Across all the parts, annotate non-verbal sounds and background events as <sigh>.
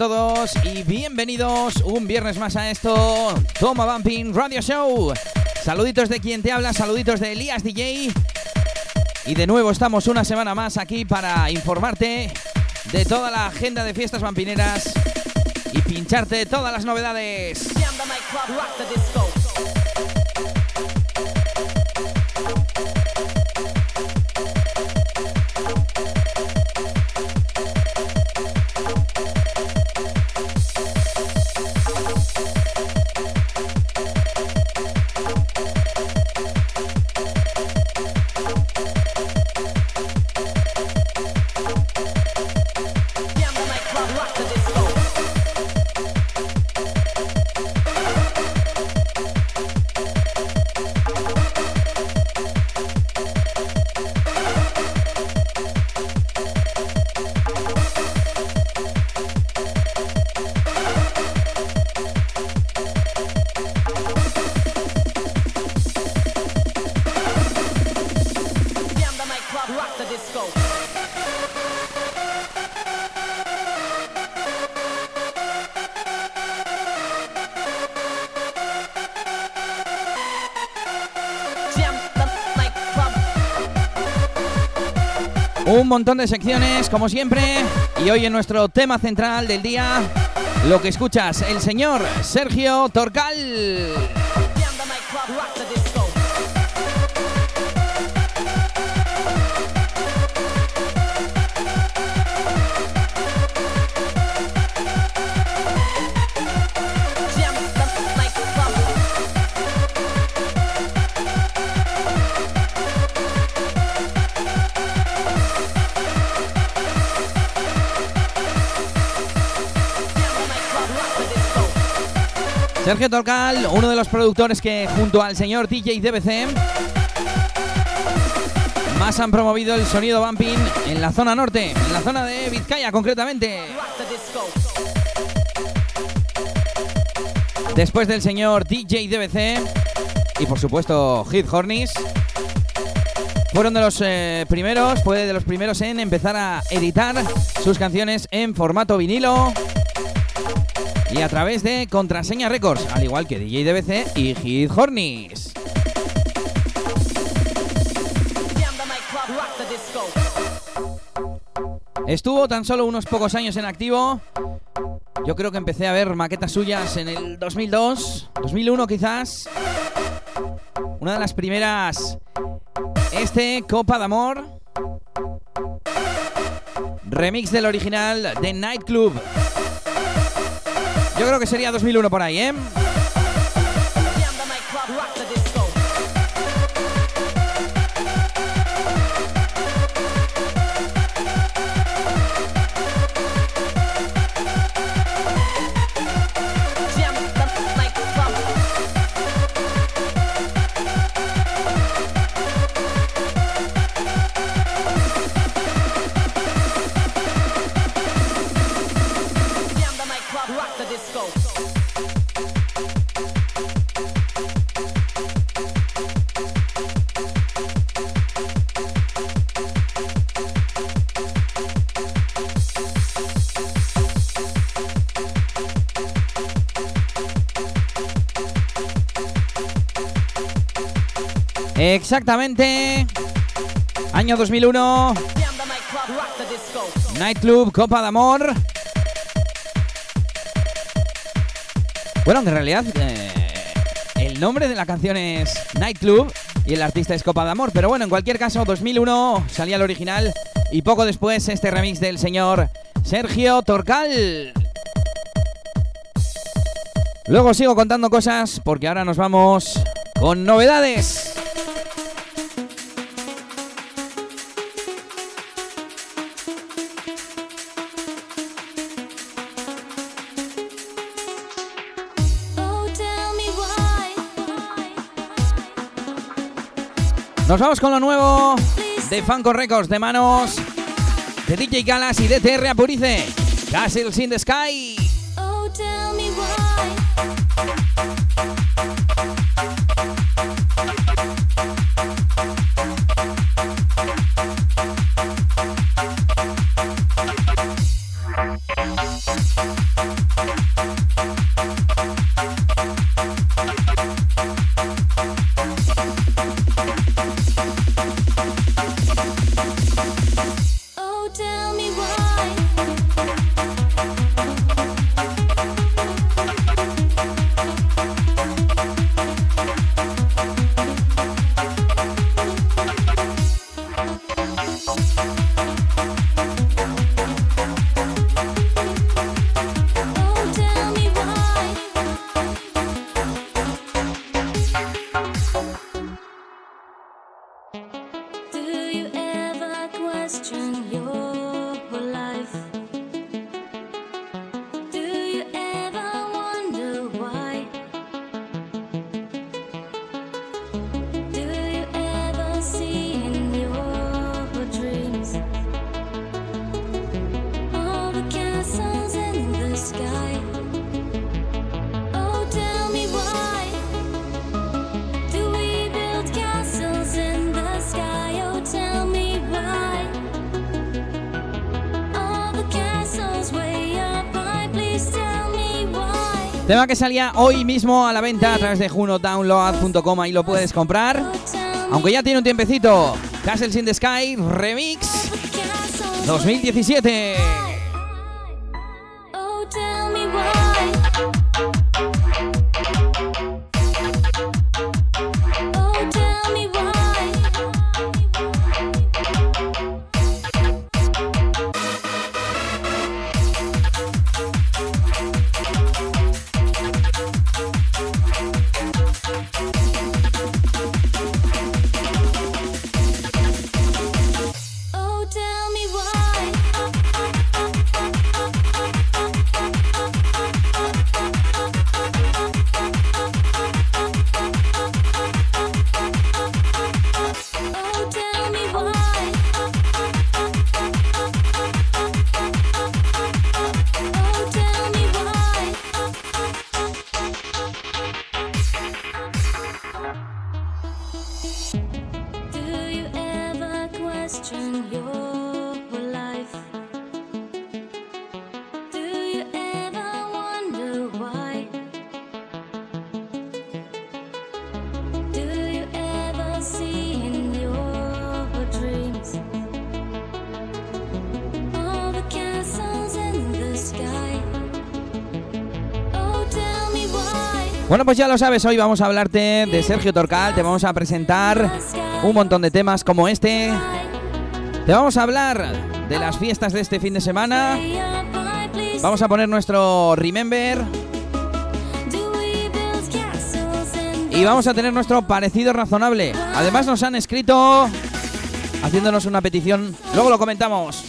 Todos y bienvenidos un viernes más a esto, Toma Bumping Radio Show. Saluditos de quien te habla, saluditos de Elías DJ. Y de nuevo estamos una semana más aquí para informarte de toda la agenda de fiestas vampineras y pincharte todas las novedades. Montón de secciones, como siempre. Y hoy en nuestro tema central del día, lo que escuchas, el señor Sergio Torcal. Sergio Torcal, uno de los productores que junto al señor DJ DBC más han promovido el sonido bumping en la zona norte, en la zona de Vizcaya concretamente. Después del señor DJ DBC y por supuesto Hit Hornis, fueron de los eh, primeros, fue de los primeros en empezar a editar sus canciones en formato vinilo y a través de Contraseña Records, al igual que DJ DBC y Hit Hornis. Estuvo tan solo unos pocos años en activo. Yo creo que empecé a ver maquetas suyas en el 2002, 2001 quizás. Una de las primeras, este Copa de Amor. Remix del original de Nightclub. Yo creo que sería 2001 por ahí, ¿eh? Exactamente. Año 2001. Nightclub, Copa de Amor. Bueno, que en realidad eh, el nombre de la canción es Nightclub y el artista es Copa de Amor. Pero bueno, en cualquier caso, 2001 salía el original y poco después este remix del señor Sergio Torcal. Luego sigo contando cosas porque ahora nos vamos con novedades. Nos vamos con lo nuevo de Funko Records de manos de DJ Galas y de TR Apurice. Castles in the Sky. Oh, tell me. Tema que salía hoy mismo a la venta a través de junodownload.com, ahí lo puedes comprar. Aunque ya tiene un tiempecito. Castles in the Sky Remix 2017. Bueno, pues ya lo sabes, hoy vamos a hablarte de Sergio Torcal, te vamos a presentar un montón de temas como este. Te vamos a hablar de las fiestas de este fin de semana. Vamos a poner nuestro Remember. Y vamos a tener nuestro parecido razonable. Además nos han escrito haciéndonos una petición. Luego lo comentamos.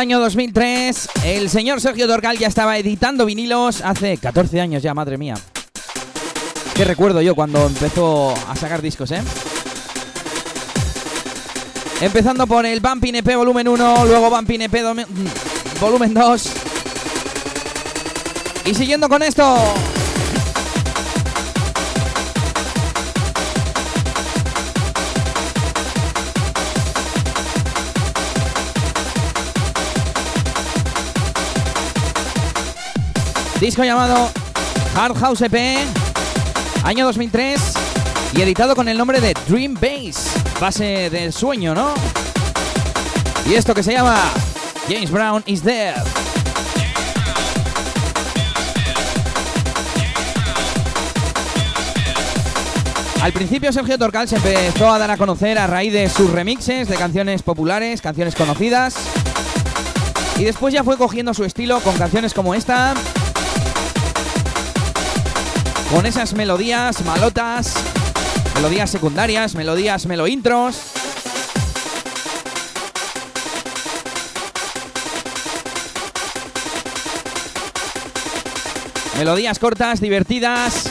Año 2003, el señor Sergio Dorcal ya estaba editando vinilos hace 14 años ya, madre mía. Qué recuerdo yo cuando empezó a sacar discos, ¿eh? Empezando por el Bumping EP volumen 1, luego Bumping EP volumen 2. Y siguiendo con esto, Disco llamado Hard House EP Año 2003 y editado con el nombre de Dream Base, base del sueño, ¿no? Y esto que se llama James Brown is There. Al principio Sergio Torcal se empezó a dar a conocer a raíz de sus remixes de canciones populares, canciones conocidas. Y después ya fue cogiendo su estilo con canciones como esta. Con esas melodías malotas, melodías secundarias, melodías melo intros. Melodías cortas, divertidas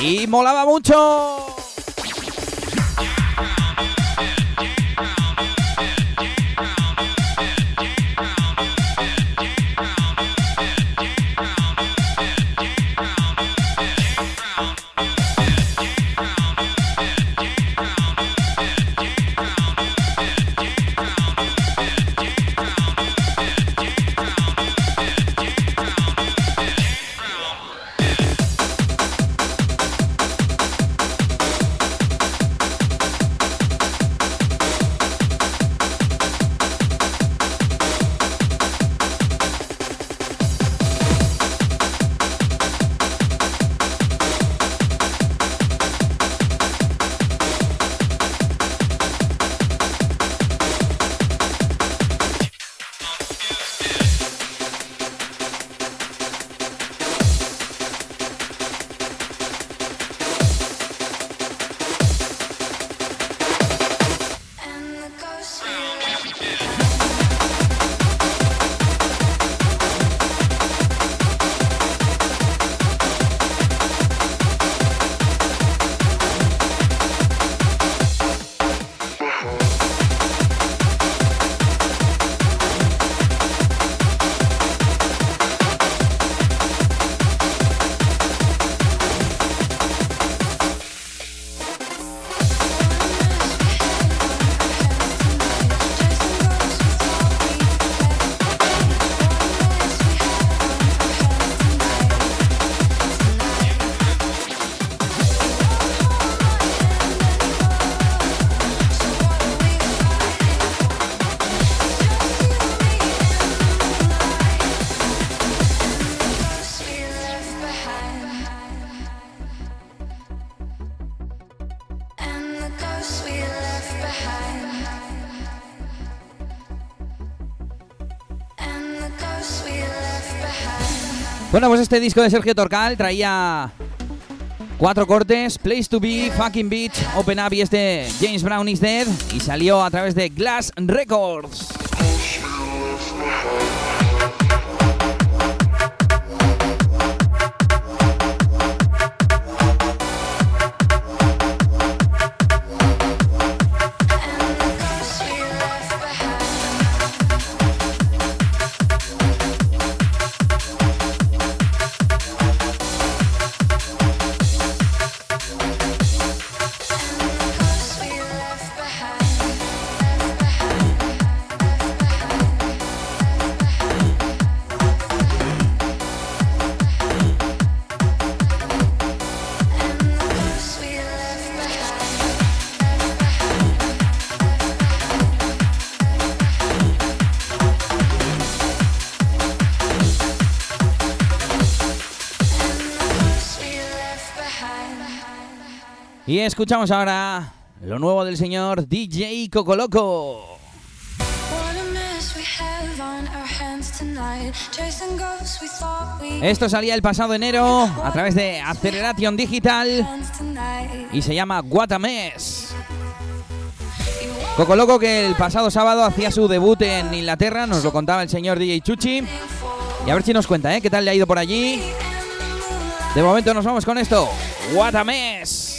y molaba mucho. Bueno, pues este disco de Sergio Torcal traía cuatro cortes, Place to Be, Fucking Beach, Open Up y este James Brown is Dead y salió a través de Glass Records. Y escuchamos ahora lo nuevo del señor DJ Cocoloco. Esto salía el pasado enero a través de Acceleration Digital y se llama Guatames. Cocoloco que el pasado sábado hacía su debut en Inglaterra, nos lo contaba el señor DJ Chuchi. Y a ver si nos cuenta, ¿eh? ¿Qué tal le ha ido por allí? De momento nos vamos con esto. Guatames.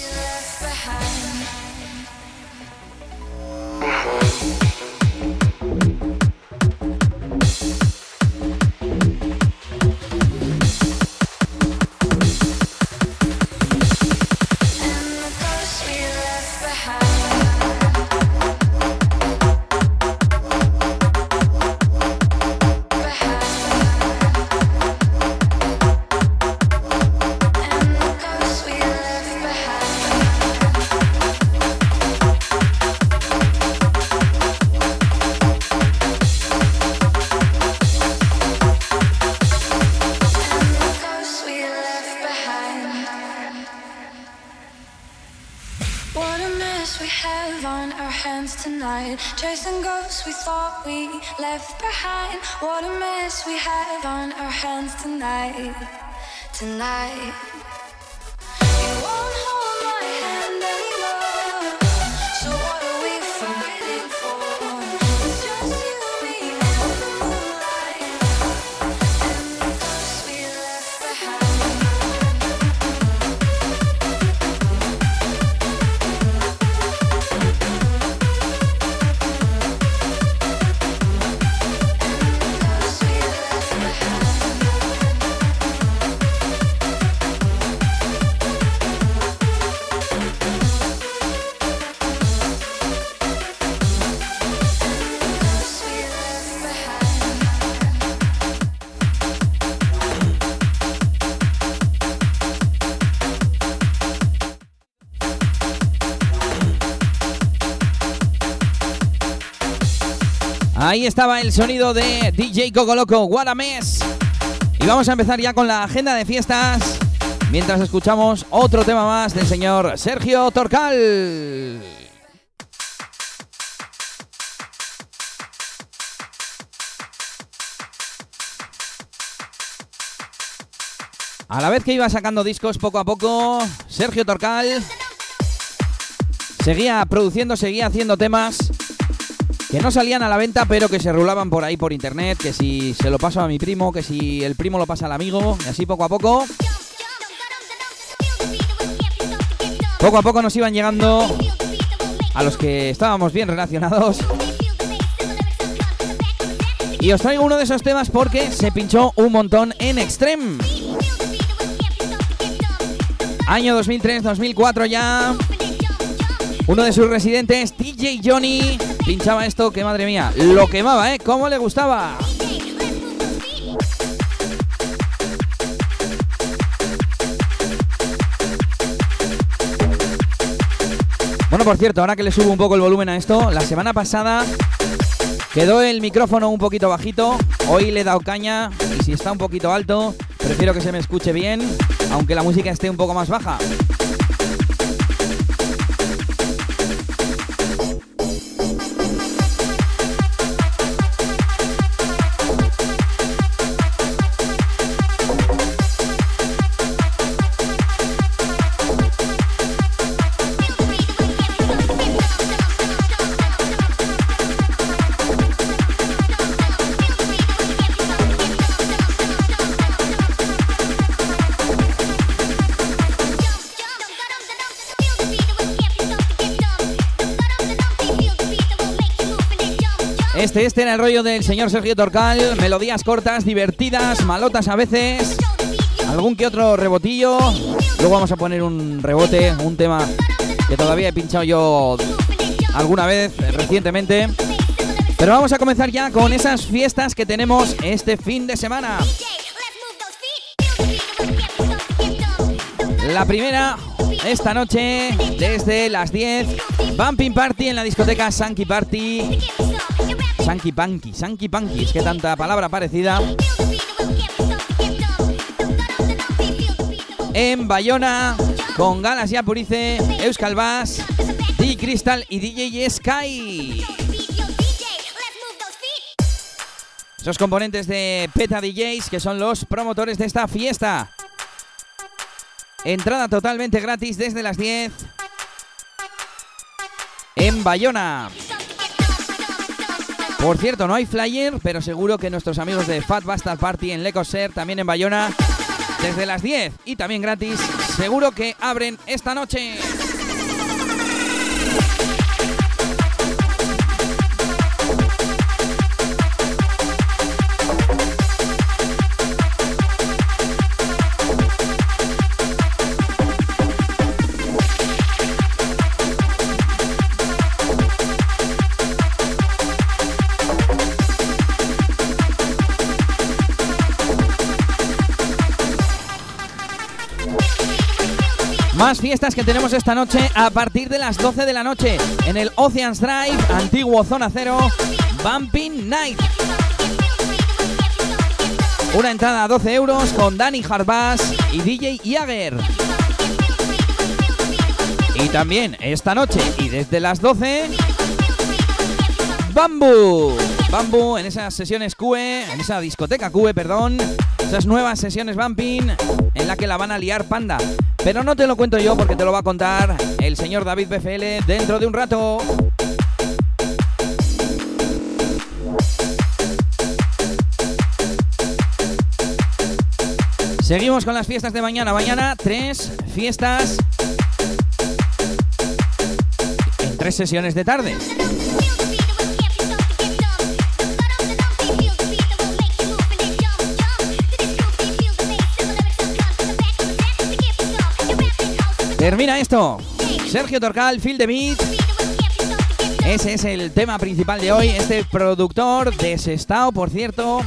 What a mess we have on our hands tonight. Tonight. Ahí estaba el sonido de DJ Coco Loco, What. Y vamos a empezar ya con la agenda de fiestas mientras escuchamos otro tema más del señor Sergio Torcal. A la vez que iba sacando discos poco a poco, Sergio Torcal seguía produciendo, seguía haciendo temas que no salían a la venta, pero que se rulaban por ahí por internet, que si se lo paso a mi primo, que si el primo lo pasa al amigo, y así poco a poco. Poco a poco nos iban llegando a los que estábamos bien relacionados. Y os traigo uno de esos temas porque se pinchó un montón en Extreme. Año 2003-2004 ya. Uno de sus residentes, DJ Johnny, pinchaba esto que madre mía, lo quemaba, ¿eh? ¿Cómo le gustaba? Bueno, por cierto, ahora que le subo un poco el volumen a esto, la semana pasada quedó el micrófono un poquito bajito, hoy le he dado caña y si está un poquito alto, prefiero que se me escuche bien, aunque la música esté un poco más baja. Este, era el rollo del señor Sergio Torcal. Melodías cortas, divertidas, malotas a veces. Algún que otro rebotillo. Luego vamos a poner un rebote, un tema que todavía he pinchado yo alguna vez recientemente. Pero vamos a comenzar ya con esas fiestas que tenemos este fin de semana. La primera, esta noche, desde las 10, Bumping Party en la discoteca Sanky Party Sanky Punky, Sanky Punky, es que tanta palabra parecida. En Bayona, con Galas y Apurice, Euskal Bass, DJ Crystal y DJ Sky. Esos componentes de Peta DJs que son los promotores de esta fiesta. Entrada totalmente gratis desde las 10 en Bayona. Por cierto, no hay flyer, pero seguro que nuestros amigos de Fat Bastard Party en Lecoser, también en Bayona, desde las 10 y también gratis, seguro que abren esta noche. Fiestas que tenemos esta noche a partir de las 12 de la noche en el Oceans Drive, antiguo Zona Cero, Bumping Night. Una entrada a 12 euros con Dani Harbas y DJ Jagger. Y también esta noche y desde las 12 Bamboo. Bamboo en esas sesiones QE, en esa discoteca QE, perdón. Esas nuevas sesiones Bumping en la que la van a liar panda. Pero no te lo cuento yo porque te lo va a contar el señor David BFL dentro de un rato. Seguimos con las fiestas de mañana. Mañana tres fiestas tres sesiones de tarde. Termina esto. Sergio Torcal, Phil de Beat. Ese es el tema principal de hoy. Este productor desestado, por cierto.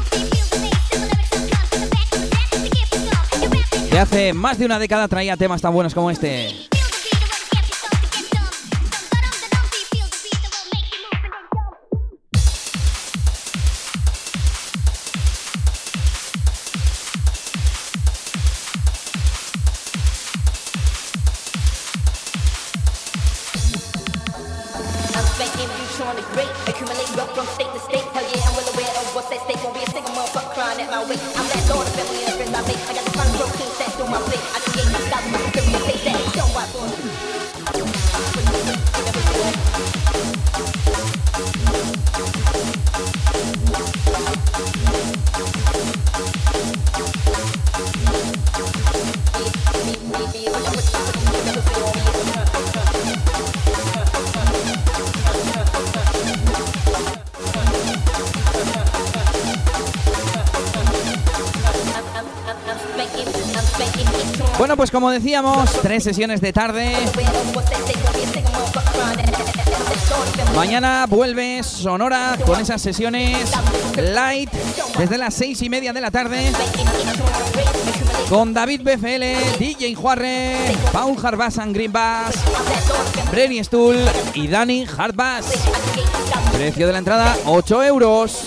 Que hace más de una década traía temas tan buenos como este. unspent ambition on the great. Accumulate wealth from state to state. Hell yeah, I'm well aware of what's at stake. Won't be a single motherfucker crying at my weight. I'm that daughter, family, and friends I make. I got the kind of protein that's on my plate. I create my style, my script, my face, that. Como decíamos, tres sesiones de tarde. Mañana vuelve Sonora con esas sesiones light desde las seis y media de la tarde. Con David BFL, DJ Juarre, Paul Harbas and Green Bass, Brenny Stull y Dani Hardbass. Precio de la entrada 8 euros.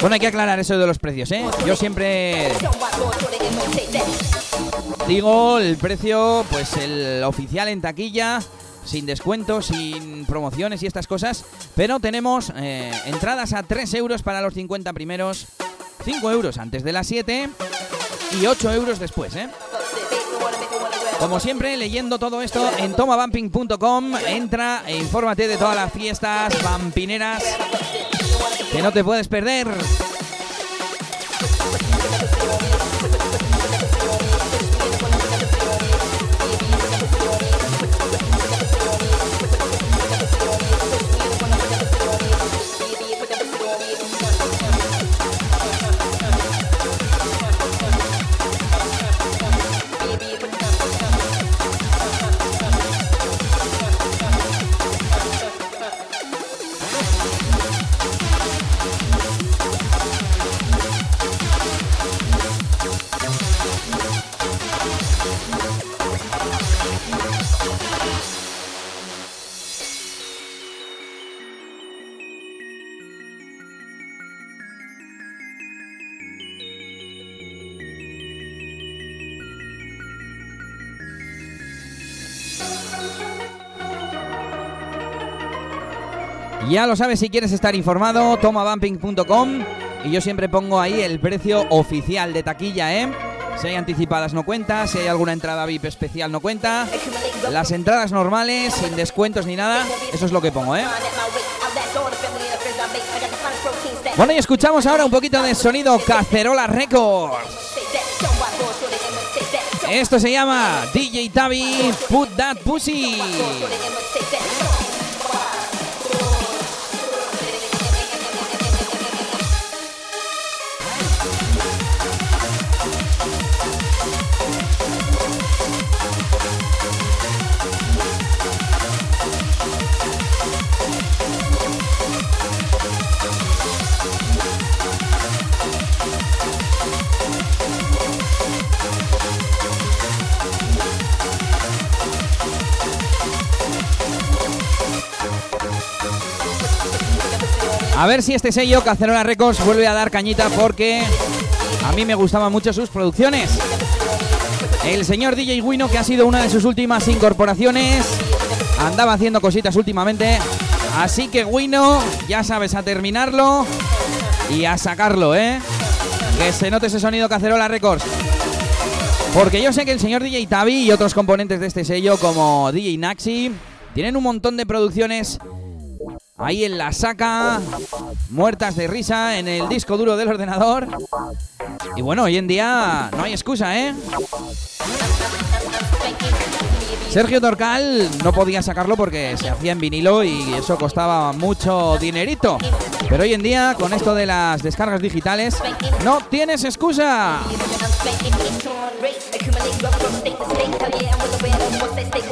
Bueno, hay que aclarar eso de los precios, ¿eh? Yo siempre digo el precio, pues el oficial en taquilla, sin descuentos, sin promociones y estas cosas, pero tenemos eh, entradas a 3 euros para los 50 primeros, 5 euros antes de las 7 y 8 euros después, ¿eh? Como siempre, leyendo todo esto en tomabumping.com, entra e infórmate de todas las fiestas vampineras que no te puedes perder. Ya lo sabes, si quieres estar informado, tomabumping.com y yo siempre pongo ahí el precio oficial de taquilla, ¿eh? Si hay anticipadas no cuenta, si hay alguna entrada VIP especial no cuenta. Las entradas normales, sin descuentos ni nada, eso es lo que pongo, ¿eh? Bueno, y escuchamos ahora un poquito de sonido Cacerola Records. Esto se llama DJ Tavi Put That Pussy. A ver si este sello, Cacerola Records, vuelve a dar cañita porque a mí me gustaban mucho sus producciones. El señor DJ Wino, que ha sido una de sus últimas incorporaciones. Andaba haciendo cositas últimamente. Así que Wino, ya sabes, a terminarlo y a sacarlo, ¿eh? Que se note ese sonido Cacerola Records. Porque yo sé que el señor DJ Tavi y otros componentes de este sello, como DJ Naxi, tienen un montón de producciones ahí en la saca, muertas de risa en el disco duro del ordenador. Y bueno, hoy en día no hay excusa, ¿eh? Sergio Torcal no podía sacarlo porque se hacía en vinilo y eso costaba mucho dinerito. Pero hoy en día, con esto de las descargas digitales, no tienes excusa.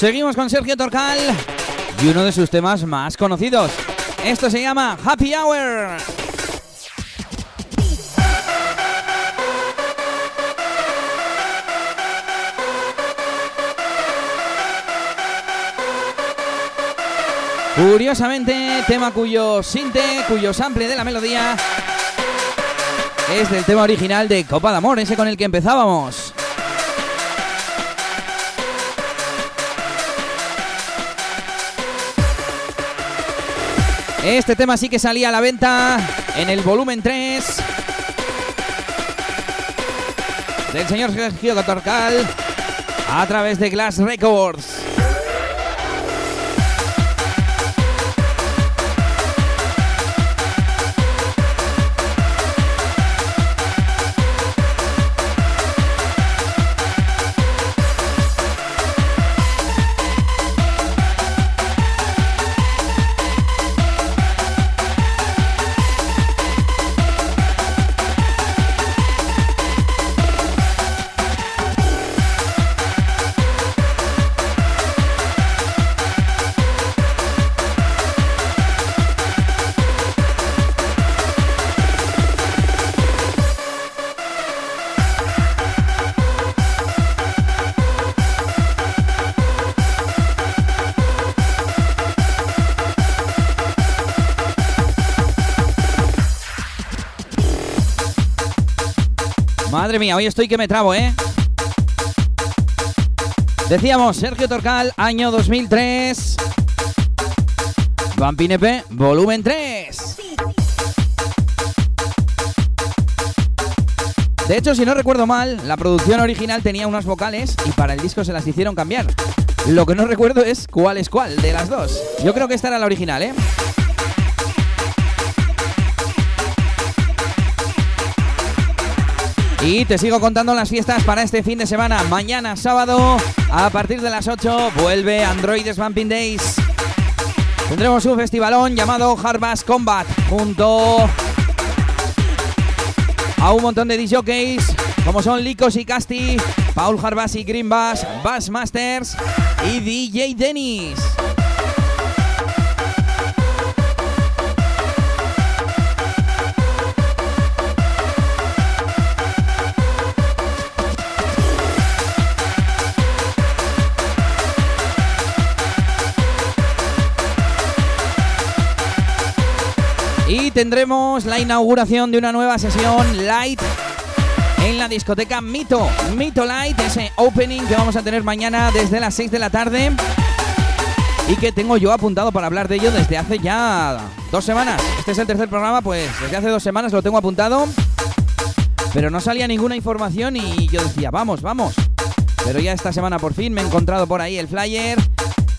Seguimos con Sergio Torcal y uno de sus temas más conocidos. Esto se llama Happy Hour. Curiosamente, tema cuyo sinte, cuyo sample de la melodía es del tema original de Copa de Amor, ese con el que empezábamos. Este tema sí que salía a la venta en el volumen 3 del señor Sergio Catorcal a través de Glass Records. Madre mía, hoy estoy que me trabo, ¿eh? Decíamos, Sergio Torcal, año 2003. Vampinepe, volumen 3. De hecho, si no recuerdo mal, la producción original tenía unas vocales y para el disco se las hicieron cambiar. Lo que no recuerdo es cuál es cuál de las dos. Yo creo que esta era la original, ¿eh? Y te sigo contando las fiestas para este fin de semana. Mañana sábado, a partir de las 8, vuelve Android Swamping Days. Tendremos un festivalón llamado Harvest Combat junto a un montón de DJs como son Licos y Casti, Paul Harvas y Green Bass, Bass Masters y DJ Dennis. Tendremos la inauguración de una nueva sesión light en la discoteca Mito. Mito Light, ese opening que vamos a tener mañana desde las 6 de la tarde. Y que tengo yo apuntado para hablar de ello desde hace ya dos semanas. Este es el tercer programa, pues desde hace dos semanas lo tengo apuntado. Pero no salía ninguna información y yo decía, vamos, vamos. Pero ya esta semana por fin me he encontrado por ahí el flyer.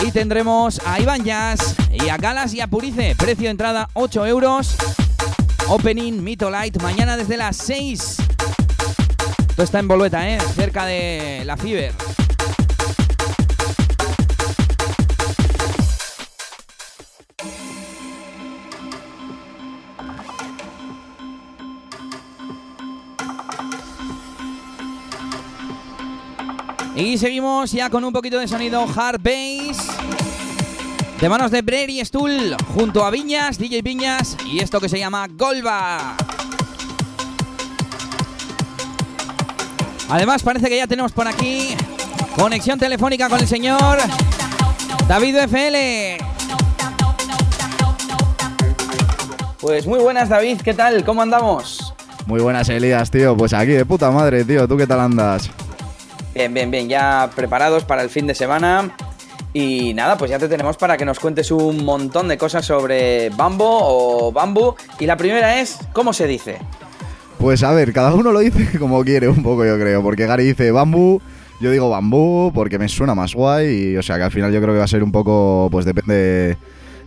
Y tendremos a Iván Jazz y a Galas y a Purice. Precio de entrada 8 euros. Opening Mito Light mañana desde las 6 esto está en Bolueta, ¿eh? cerca de la Fiber. Y seguimos ya con un poquito de sonido hard bass. De manos de Brady Stool junto a Viñas, DJ Viñas y esto que se llama Golba. Además, parece que ya tenemos por aquí conexión telefónica con el señor David FL. Pues muy buenas, David, ¿qué tal? ¿Cómo andamos? Muy buenas, Elías, tío. Pues aquí de puta madre, tío. ¿Tú qué tal andas? Bien, bien, bien. Ya preparados para el fin de semana. Y nada, pues ya te tenemos para que nos cuentes un montón de cosas sobre Bambo o Bamboo. Y la primera es, ¿cómo se dice? Pues a ver, cada uno lo dice <laughs> como quiere un poco, yo creo. Porque Gary dice bambú, yo digo bambú porque me suena más guay. Y o sea que al final yo creo que va a ser un poco, pues depende de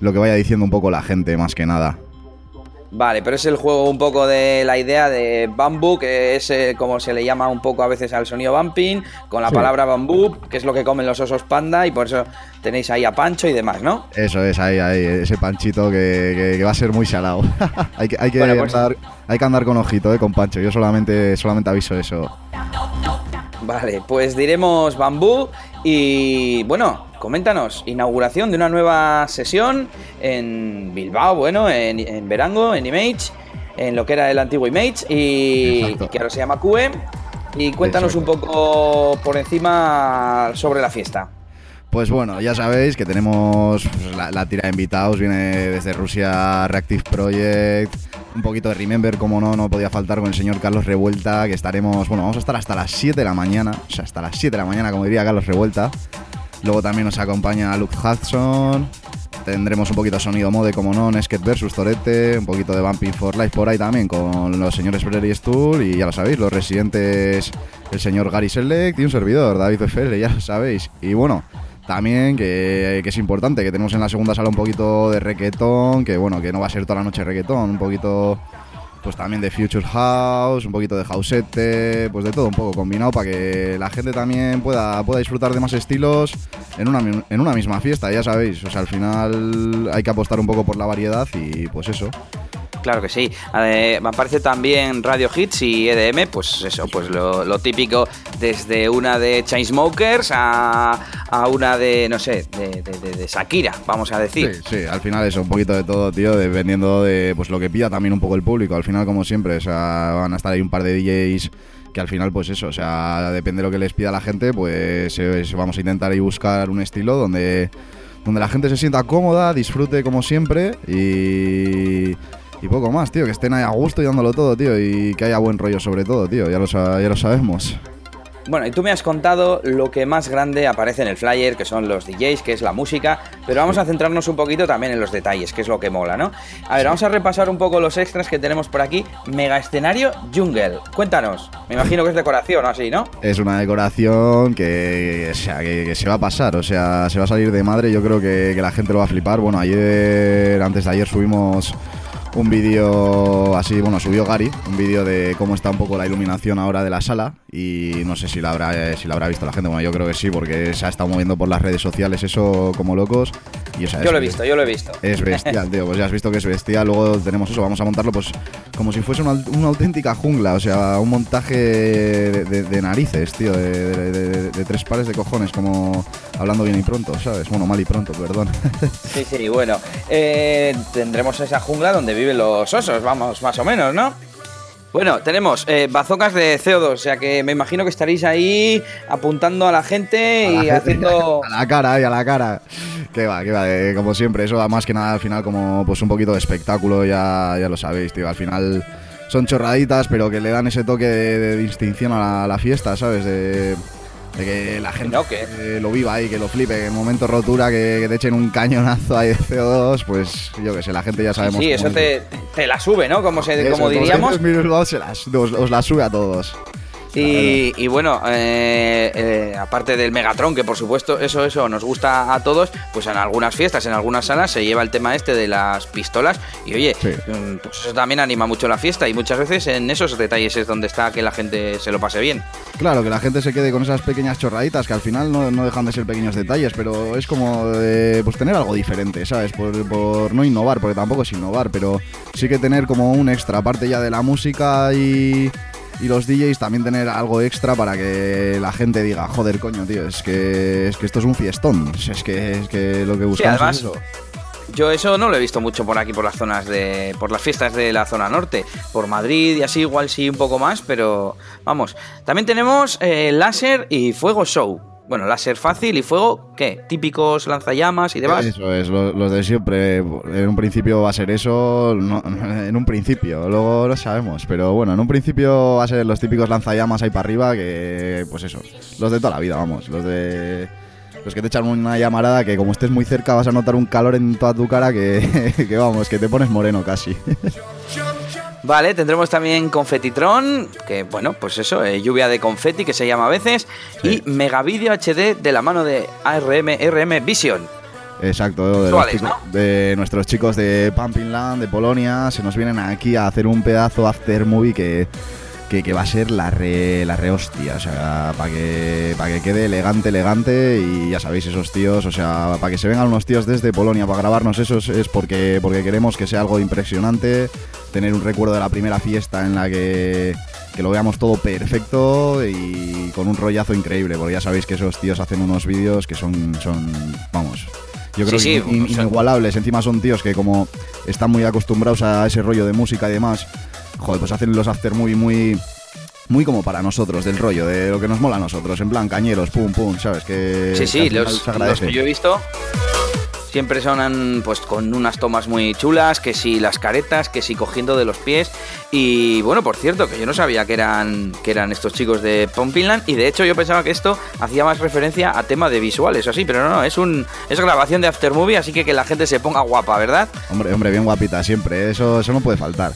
lo que vaya diciendo un poco la gente, más que nada. Vale, pero es el juego un poco de la idea de bambú, que es eh, como se le llama un poco a veces al sonido bumping, con la palabra bambú, que es lo que comen los osos panda, y por eso tenéis ahí a Pancho y demás, ¿no? Eso es, ahí, ahí, ese panchito que, va a ser muy salado. <laughs> hay, que, hay, que pues andar, hay que andar con ojito, eh, con Pancho. Yo solamente, solamente aviso eso. Vale, pues diremos bambú y bueno, coméntanos, inauguración de una nueva sesión en Bilbao, bueno, en, en Verango, en Image, en lo que era el antiguo Image y, que ahora se llama QE. Y cuéntanos un poco por encima sobre la fiesta. Pues bueno, ya sabéis que tenemos pues, la, tira de invitados, viene desde Rusia Reactive Project, un poquito de Remember, como no, no podía faltar con el señor Carlos Revuelta, que estaremos, bueno, vamos a estar hasta las 7 de la mañana, o sea, hasta las 7 de la mañana, como diría Carlos Revuelta. Luego también nos acompaña Luke Hudson. Tendremos un poquito de sonido mode, como no, Nesket versus Torete, un poquito de Bumping for Life por ahí también con los señores Brery y Stool y ya lo sabéis, los residentes, el señor Gary Select y un servidor, David FL, ya lo sabéis. Y bueno, también que, que, es importante, que tenemos en la segunda sala un poquito de reggaetón, que bueno, que no va a ser toda la noche reggaetón, un poquito pues también de Future House, un poquito de Housette, pues de todo un poco combinado para que la gente también pueda, pueda disfrutar de más estilos en una, en una misma fiesta, ya sabéis. O sea, al final hay que apostar un poco por la variedad y pues eso. Claro que sí. me aparece también Radio Hits y EDM, pues eso, pues lo, típico, desde una de Chainsmokers a, a una de, no sé, de, de, Shakira, vamos a decir. Sí, al final eso, un poquito de todo, tío, dependiendo de pues lo que pida también un poco el público. Al final, como siempre, o sea, van a estar ahí un par de DJs que al final, pues eso, o sea, depende de lo que les pida la gente, pues eh, vamos a intentar ahí buscar un estilo donde, donde la gente se sienta cómoda, disfrute como siempre y y poco más, tío, que estén ahí a gusto y dándolo todo, tío, y que haya buen rollo sobre todo, tío, ya lo, ya lo sabemos. Bueno, y tú me has contado lo que más grande aparece en el flyer, que son los DJs, que es la música, pero vamos a centrarnos un poquito también en los detalles, que es lo que mola, ¿no? A ver, vamos a repasar un poco los extras que tenemos por aquí. Mega escenario Jungle. Cuéntanos. Me imagino que es decoración o así, ¿no? Es una decoración que, o sea, que, se va a pasar, o sea, se va a salir de madre. Yo creo que, que la gente lo va a flipar. Bueno, ayer, antes de ayer subimos un vídeo así, bueno, subió Gary, un vídeo de cómo está un poco la iluminación ahora de la sala y no sé si la habrá, eh, si la habrá visto la gente, bueno, yo creo que sí, porque se ha estado moviendo por las redes sociales eso como locos. Y, yo lo he visto, yo lo he visto. Es bestial, tío, pues ya has visto que es bestial, luego tenemos eso, vamos a montarlo pues como si fuese una, auténtica jungla, o sea, un montaje de, narices, tío, de, tres pares de cojones, como hablando bien y pronto, ¿sabes? Bueno, mal y pronto, perdón. Sí, sí, bueno, eh, tendremos esa jungla donde viven los osos, vamos, más o menos, ¿no? Bueno, tenemos eh, bazocas de CO2, o sea que me imagino que estaréis ahí apuntando a la gente y haciendo. <laughs> A la cara, y a la cara. Que va, que va, como siempre, eso da más que nada al final como pues un poquito de espectáculo, ya, ya lo sabéis, tío. Al final son chorraditas, pero que le dan ese toque de, distinción a la, fiesta, ¿sabes? De, de que la gente lo viva y que lo flipe, que en momento rotura que, te echen un cañonazo ahí de CO2, pues yo que sé, la gente ya sabemos. Sí, eso te, la sube, ¿no? Como, se, como diríamos. os la sube a todos. Y, bueno, eh, eh, aparte del Megatron, que por supuesto eso, eso nos gusta a todos, pues en algunas fiestas, en algunas salas se lleva el tema este de las pistolas y oye, mm, pues eso también anima mucho la fiesta y muchas veces en esos detalles es donde está que la gente se lo pase bien. Claro, que la gente se quede con esas pequeñas chorraditas que al final no, dejan de ser pequeños detalles, pero es como pues tener algo diferente, ¿sabes? Por, por no innovar, porque tampoco es innovar, pero sí que tener como un extra, aparte ya de la música y y los DJs también tener algo extra para que la gente diga, joder, coño, tío, es que, es que esto es un fiestón. Es que, es que lo que buscamos es eso. Yo eso no lo he visto mucho por aquí, por las zonas de. por las fiestas de la zona norte. Por Madrid y así, igual sí un poco más, pero vamos. También tenemos eh, láser y fuego show. Bueno, láser fácil y fuego, ¿qué? Típicos lanzallamas y demás. Eso es, los de siempre. En un principio va a ser eso, <laughs> en un principio, luego lo sabemos. Pero bueno, en un principio va a ser los típicos lanzallamas ahí para arriba, que pues eso, los de toda la vida, vamos. Los de. Los que te echan una llamarada que como estés muy cerca vas a notar un calor en toda tu cara que, <laughs> que vamos, que te pones moreno casi. <laughs> Vale, tendremos también Confetitron, que bueno, pues eso, eh, lluvia de confeti que se llama a veces, y Megavideo HD de la mano de ARM RM Vision. Exacto, de, nuestros chicos de Pumping Land, de Polonia, se nos vienen aquí a hacer un pedazo after movie que, que, va a ser la re, la re hostia, o sea, para que, para que quede elegante, elegante y ya sabéis, esos tíos, o sea, para que se vengan unos tíos desde Polonia para grabarnos eso es porque, porque queremos que sea algo impresionante, tener un recuerdo de la primera fiesta en la que, lo veamos todo perfecto y con un rollazo increíble, porque ya sabéis que esos tíos hacen unos vídeos que son, son vamos, yo creo que inigualables. Encima son tíos que como están muy acostumbrados a ese rollo de música y demás, joder, pues hacen los after muy, muy, muy como para nosotros, del rollo, de lo que nos mola a nosotros, en plan cañeros, pum, pum, ¿sabes? Que, sí, sí, los, los que yo he visto siempre sonan pues con unas tomas muy chulas, que si las caretas, que si cogiendo de los pies. Y bueno, por cierto, que yo no sabía que eran, que eran estos chicos de Pumpingland y de hecho yo pensaba que esto hacía más referencia a tema de visuales o así, pero no, no, es un es grabación de Aftermovie, así que que la gente se ponga guapa, ¿verdad? Hombre, hombre, bien guapita siempre, eso, eso no puede faltar.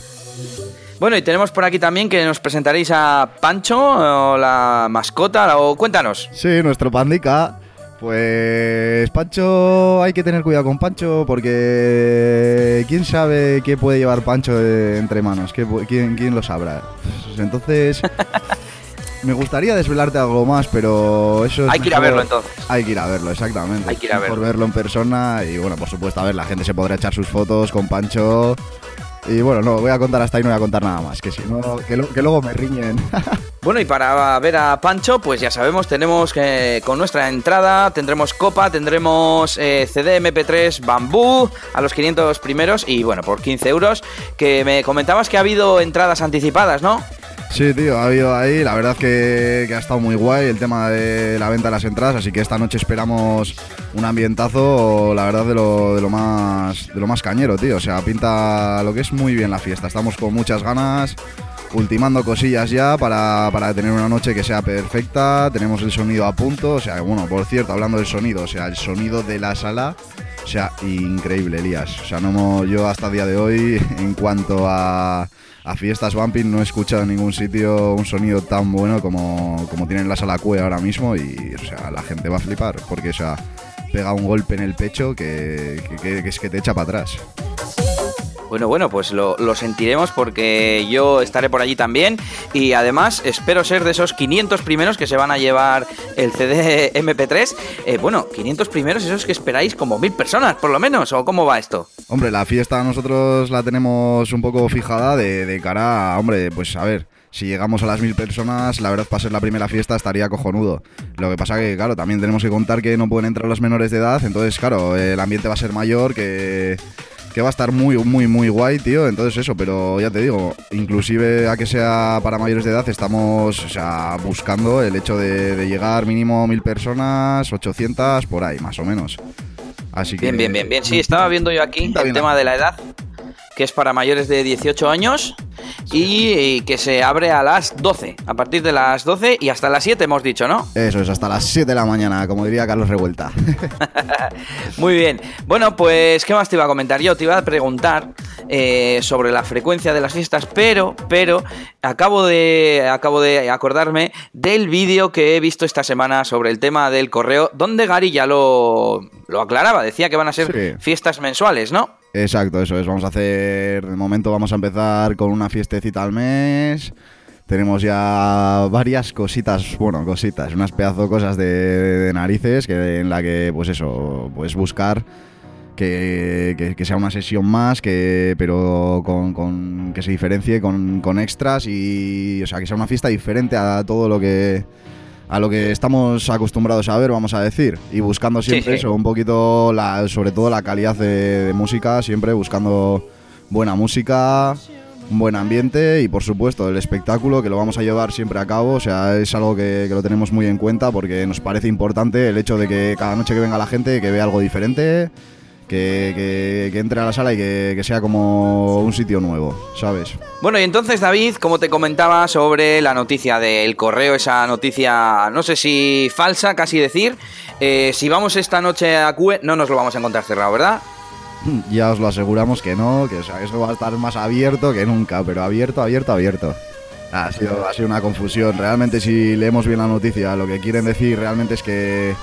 Bueno, y tenemos por aquí también que nos presentaréis a Pancho, o la mascota, o cuéntanos. Sí, nuestro pandica. Pues Pancho, hay que tener cuidado con Pancho porque quién sabe qué puede llevar Pancho entre manos, quién, quién lo sabrá. Pues entonces, <laughs> me gustaría desvelarte algo más, pero eso es Hay que ir a verlo entonces. Hay que ir a verlo, exactamente. Hay que ir a verlo. Por verlo en persona y bueno, por supuesto, a ver, la gente se podrá echar sus fotos con Pancho y bueno, no, voy a contar hasta ahí, no voy a contar nada más, que si no, que, luego me riñen. <laughs> bueno, y para ver a Pancho, pues ya sabemos, tenemos que con nuestra entrada tendremos copa, tendremos eh, CD MP3 Bambú a los 500 primeros y bueno, por 15 euros, que me comentabas que ha habido entradas anticipadas, ¿no? Sí, tío, ha habido ahí, la verdad que, que, ha estado muy guay el tema de la venta de las entradas, así que esta noche esperamos un ambientazo, la verdad, de lo, de lo, más, de lo más cañero, tío. O sea, pinta lo que es muy bien la fiesta, estamos con muchas ganas ultimando cosillas ya para, para tener una noche que sea perfecta. Tenemos el sonido a punto. O sea, bueno, por cierto, hablando del sonido, o sea, el sonido de la sala. O sea, increíble, Elías. O sea, no yo hasta día de hoy, <laughs> en cuanto a, a fiestas bumping, no he escuchado en ningún sitio un sonido tan bueno como, como tiene en la sala QE ahora mismo. Y, o sea, la gente va a flipar. Porque, o pega un golpe en el pecho que- que es que te echa para atrás. Bueno, bueno, pues lo, lo sentiremos porque yo estaré por allí también y además espero ser de esos 500 primeros que se van a llevar el CD MP3. Eh, bueno, 500 primeros, esos que esperáis como mil personas por lo menos, ¿o cómo va esto? Hombre, la fiesta nosotros la tenemos un poco fijada de, de cara a, hombre, pues a ver, si llegamos a las mil personas, la verdad para ser la primera fiesta estaría cojonudo. Lo que pasa que, claro, también tenemos que contar que no pueden entrar los menores de edad, entonces, claro, el ambiente va a ser mayor, que, que va a estar muy, muy, muy guay, tío. Entonces eso, pero ya te digo, inclusive a que sea para mayores de edad, estamos, o sea, buscando el hecho de, de llegar mínimo mil personas, 800, por ahí, más o menos. Así que... Bien, bien, bien, bien. Sí, estaba viendo yo aquí el tema de la edad, que es para mayores de 18 años y, que se abre a las 12, a partir de las 12 y hasta las 7 hemos dicho, ¿no? Eso es, hasta las 7 de la mañana, como diría Carlos Revuelta. <laughs> Muy bien. Bueno, pues, ¿qué más te iba a comentar? Yo te iba a preguntar eh, sobre la frecuencia de las fiestas, pero, pero, acabo de, acabo de acordarme del vídeo que he visto esta semana sobre el tema del correo, donde Gary ya lo, lo aclaraba, decía que van a ser Sí. fiestas mensuales, ¿no? Exacto, eso es. Vamos a hacer, de momento vamos a empezar con una fiestecita al mes. Tenemos ya varias cositas, bueno, cositas, unas pedazo cosas de, de narices que en la que, pues eso, puedes buscar que, que- que sea una sesión más, que, pero con, con- que se diferencie con, con extras y, o sea, que sea una fiesta diferente a todo lo que a lo que estamos acostumbrados a ver, vamos a decir, y buscando Sí, siempre sí. eso, un poquito, la, sobre todo la calidad de, de música, siempre buscando buena música, un buen ambiente y por supuesto el espectáculo que lo vamos a llevar siempre a cabo, o sea, es algo que, que lo tenemos muy en cuenta porque nos parece importante el hecho de que cada noche que venga la gente que vea algo diferente, que, que- que entre a la sala y que, que sea como un sitio nuevo, ¿sabes? Bueno, y entonces David, como te comentaba sobre la noticia del correo, esa noticia, no sé si falsa, casi decir, eh, si vamos esta noche a CUE, no nos lo vamos a encontrar cerrado, ¿verdad? <laughs> Ya os lo aseguramos que no, que o sea, eso va a estar más abierto que nunca, pero abierto, abierto, abierto. Ha sido, ha sido una confusión. Realmente, si leemos bien la noticia, lo que quieren decir realmente es que,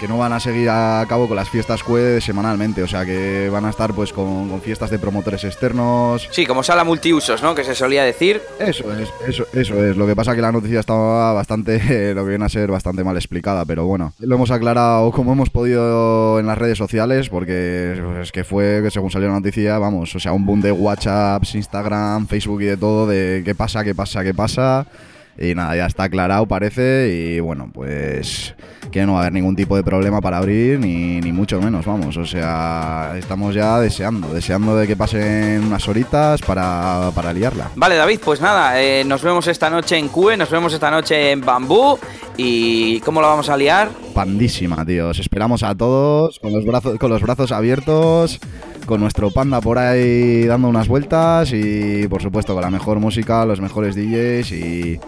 que no van a seguir a cabo con las fiestas QE semanalmente, o sea, que van a estar pues con, con fiestas de promotores externos. Sí, como sala multiusos, ¿no? Que se solía decir. Eso es, eso, eso es. Lo que pasa que la noticia estaba bastante, <laughs> lo que viene a ser bastante mal explicada, pero bueno, lo hemos aclarado como hemos podido en las redes sociales, porque es que fue, que según salió la noticia, vamos, o sea, un boom de WhatsApp, Instagram, Facebook y de todo, de qué pasa, qué pasa, qué pasa. Y nada, ya está aclarado, parece, y bueno, pues que no va a haber ningún tipo de problema para abrir, ni, ni mucho menos, vamos. O sea, estamos ya deseando, deseando de que pasen unas horitas para, para liarla. Vale, David, pues nada, eh, nos vemos esta noche en CUE, nos vemos esta noche en Bambú. ¿Y cómo lo vamos a liar? pandísima, tío. Os esperamos a todos con los brazos, con los brazos abiertos, con nuestro panda por ahí dando unas vueltas y por supuesto con la mejor música, los mejores DJs y,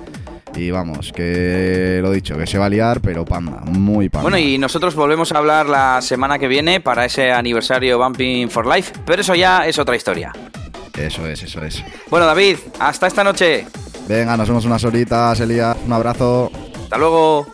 y vamos, que lo dicho, que se va a liar, pero panda, muy panda. Bueno, y nosotros volvemos a hablar la semana que viene para ese aniversario Bumping for Life, pero eso ya es otra historia. Eso es, eso es. Bueno, David, hasta esta noche. Venga, nos vemos unas horitas, Elías. Un abrazo. Hasta luego.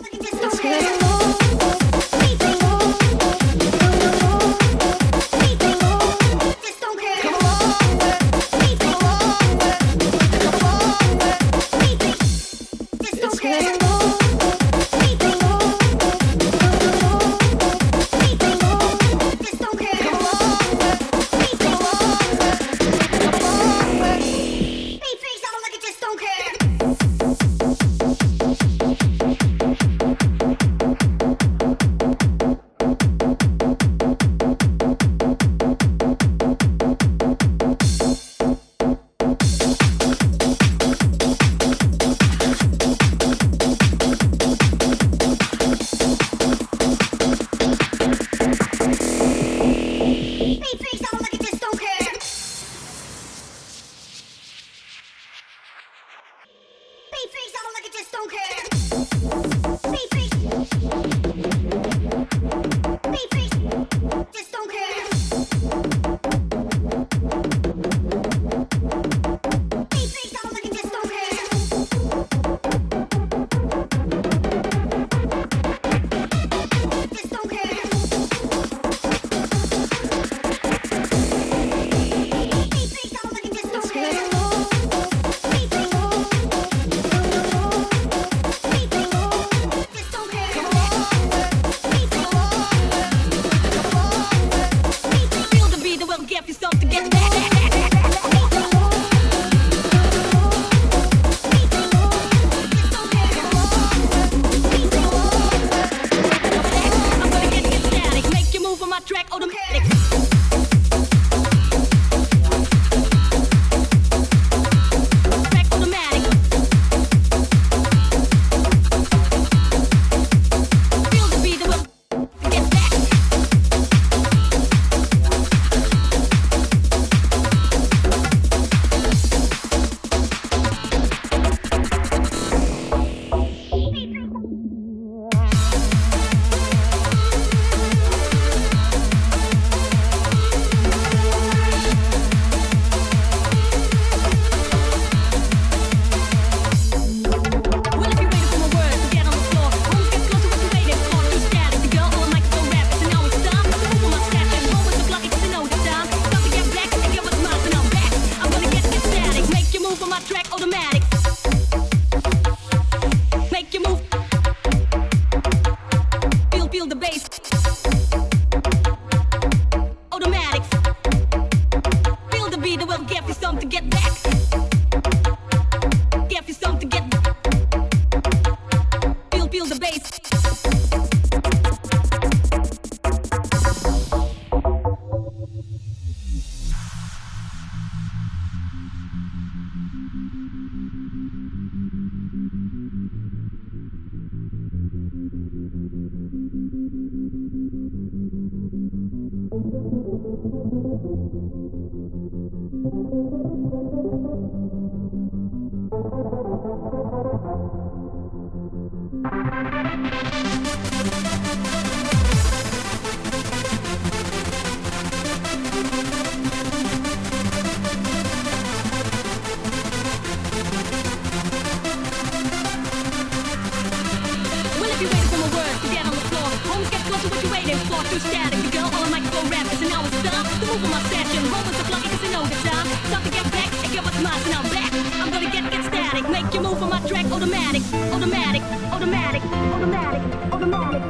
Too static. you go all of my go raps and I was stop? The move on my session, rolling the block, it's an overtime. Stop to get back and get what's mine, and I'm back. I'm gonna get get static, make your move on my track, automatic, automatic, automatic, automatic, automatic, automatic,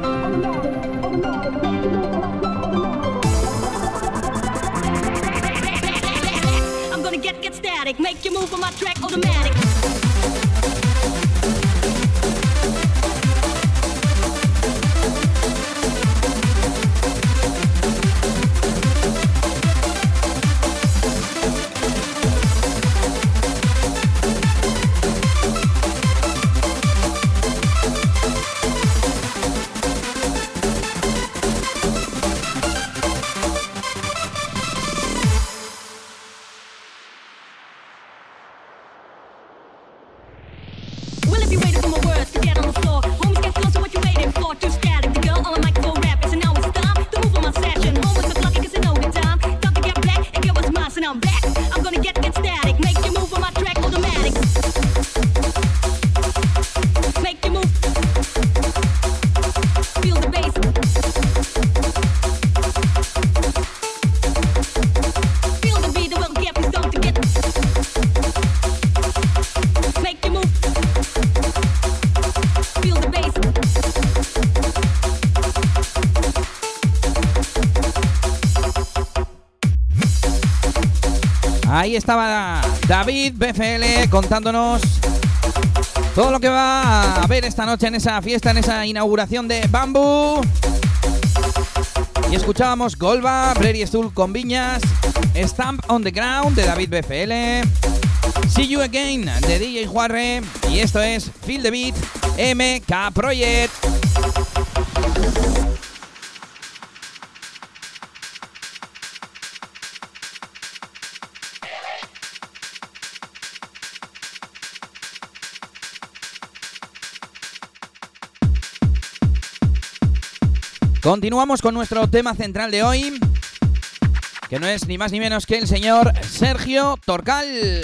automatic. I'm gonna get get static, make your move on my track, automatic. Ahí estaba David BFL contándonos todo lo que va a ver esta noche en esa fiesta, en esa inauguración de Bamboo. Y escuchábamos Golba, Brady Stool con Viñas, Stamp on the Ground de David BFL, See You Again de DJ Juarre y esto es Feel the Beat MK Project. Continuamos con nuestro tema central de hoy, que no es ni más ni menos que el señor Sergio Torcal.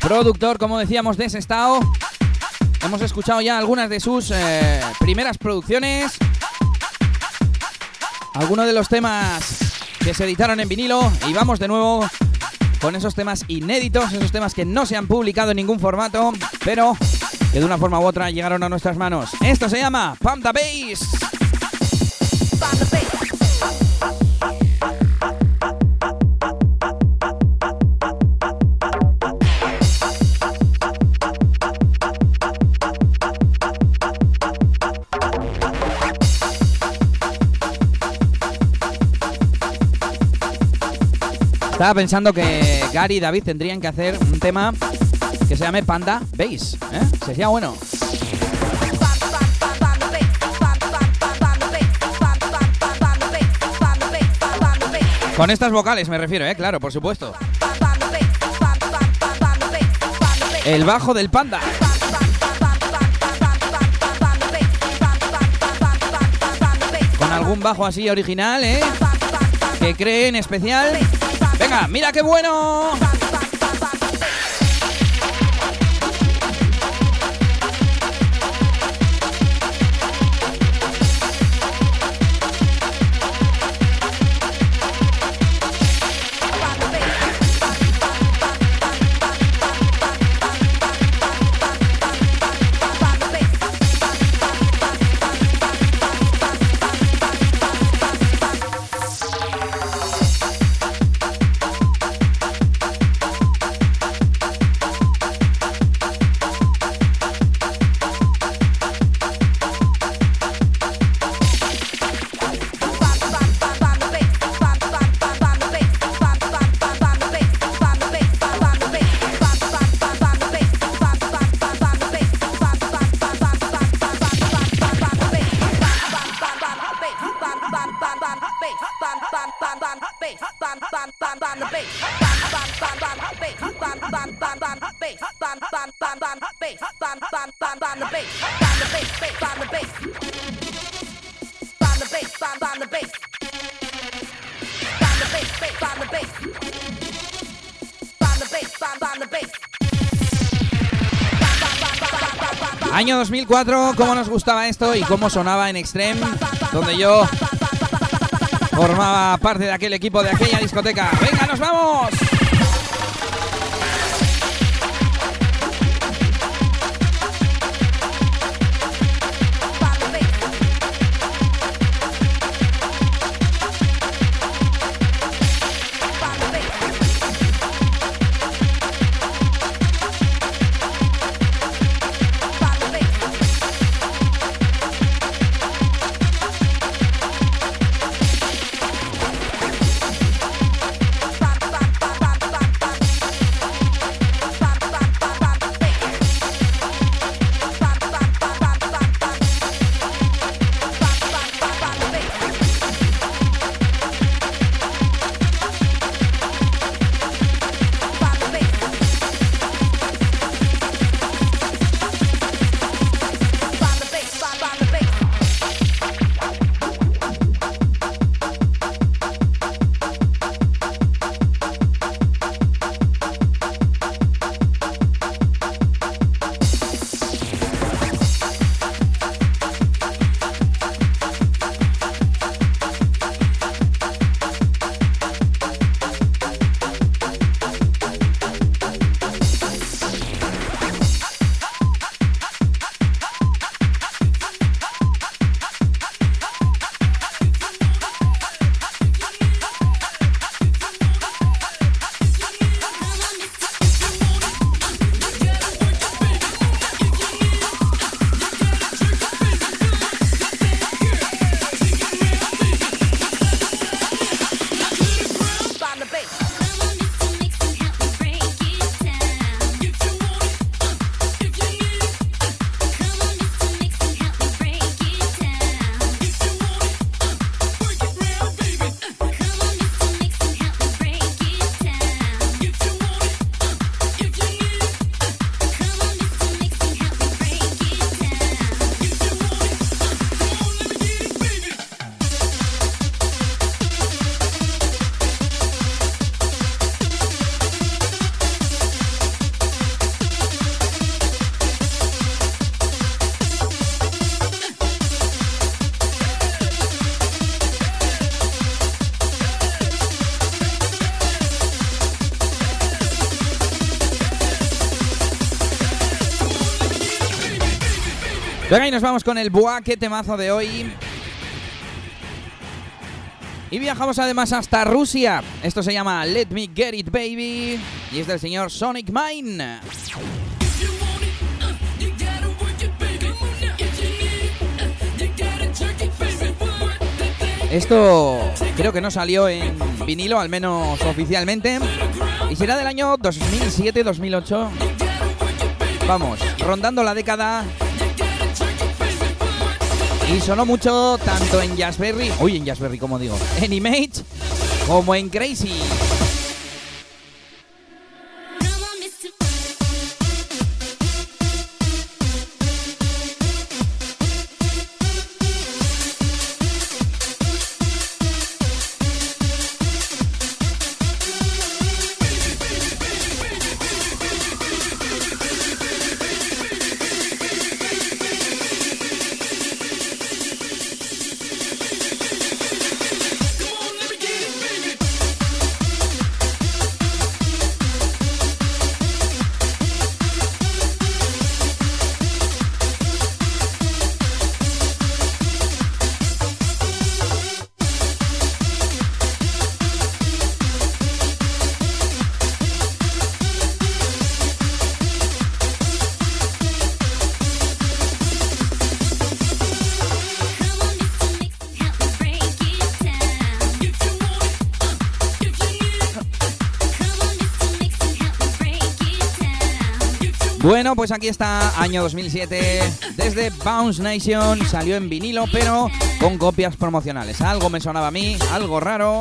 Productor, como decíamos, de ese estado. Hemos escuchado ya algunas de sus eh, primeras producciones. Algunos de los temas que se editaron en vinilo. Y vamos de nuevo con esos temas inéditos, esos temas que no se han publicado en ningún formato, pero que de una forma u otra llegaron a nuestras manos. Esto se llama the Bass. Estaba pensando que Gary y David tendrían que hacer un tema que se llame Panda Bass. ¿eh? Sería bueno. Con estas vocales me refiero, ¿eh? Claro, por supuesto. El bajo del panda. Con algún bajo así original, ¿eh? Que creen especial. Venga, mira qué bueno. 2004, cómo nos gustaba esto y cómo sonaba en Extreme, donde yo formaba parte de aquel equipo, de aquella discoteca. ¡Venga, nos vamos! Vamos con el buaque temazo de hoy. Y viajamos además hasta Rusia. Esto se llama Let Me Get It Baby. Y es del señor Sonic Mine. Esto creo que no salió en vinilo, al menos oficialmente. Y será del año 2007-2008. Vamos, rondando la década y sonó mucho tanto en Jazzberry, uy, en Jazzberry como digo, en Image, como en Crazy. Pues aquí está, año 2007, desde Bounce Nation, salió en vinilo, pero con copias promocionales. Algo me sonaba a mí, algo raro.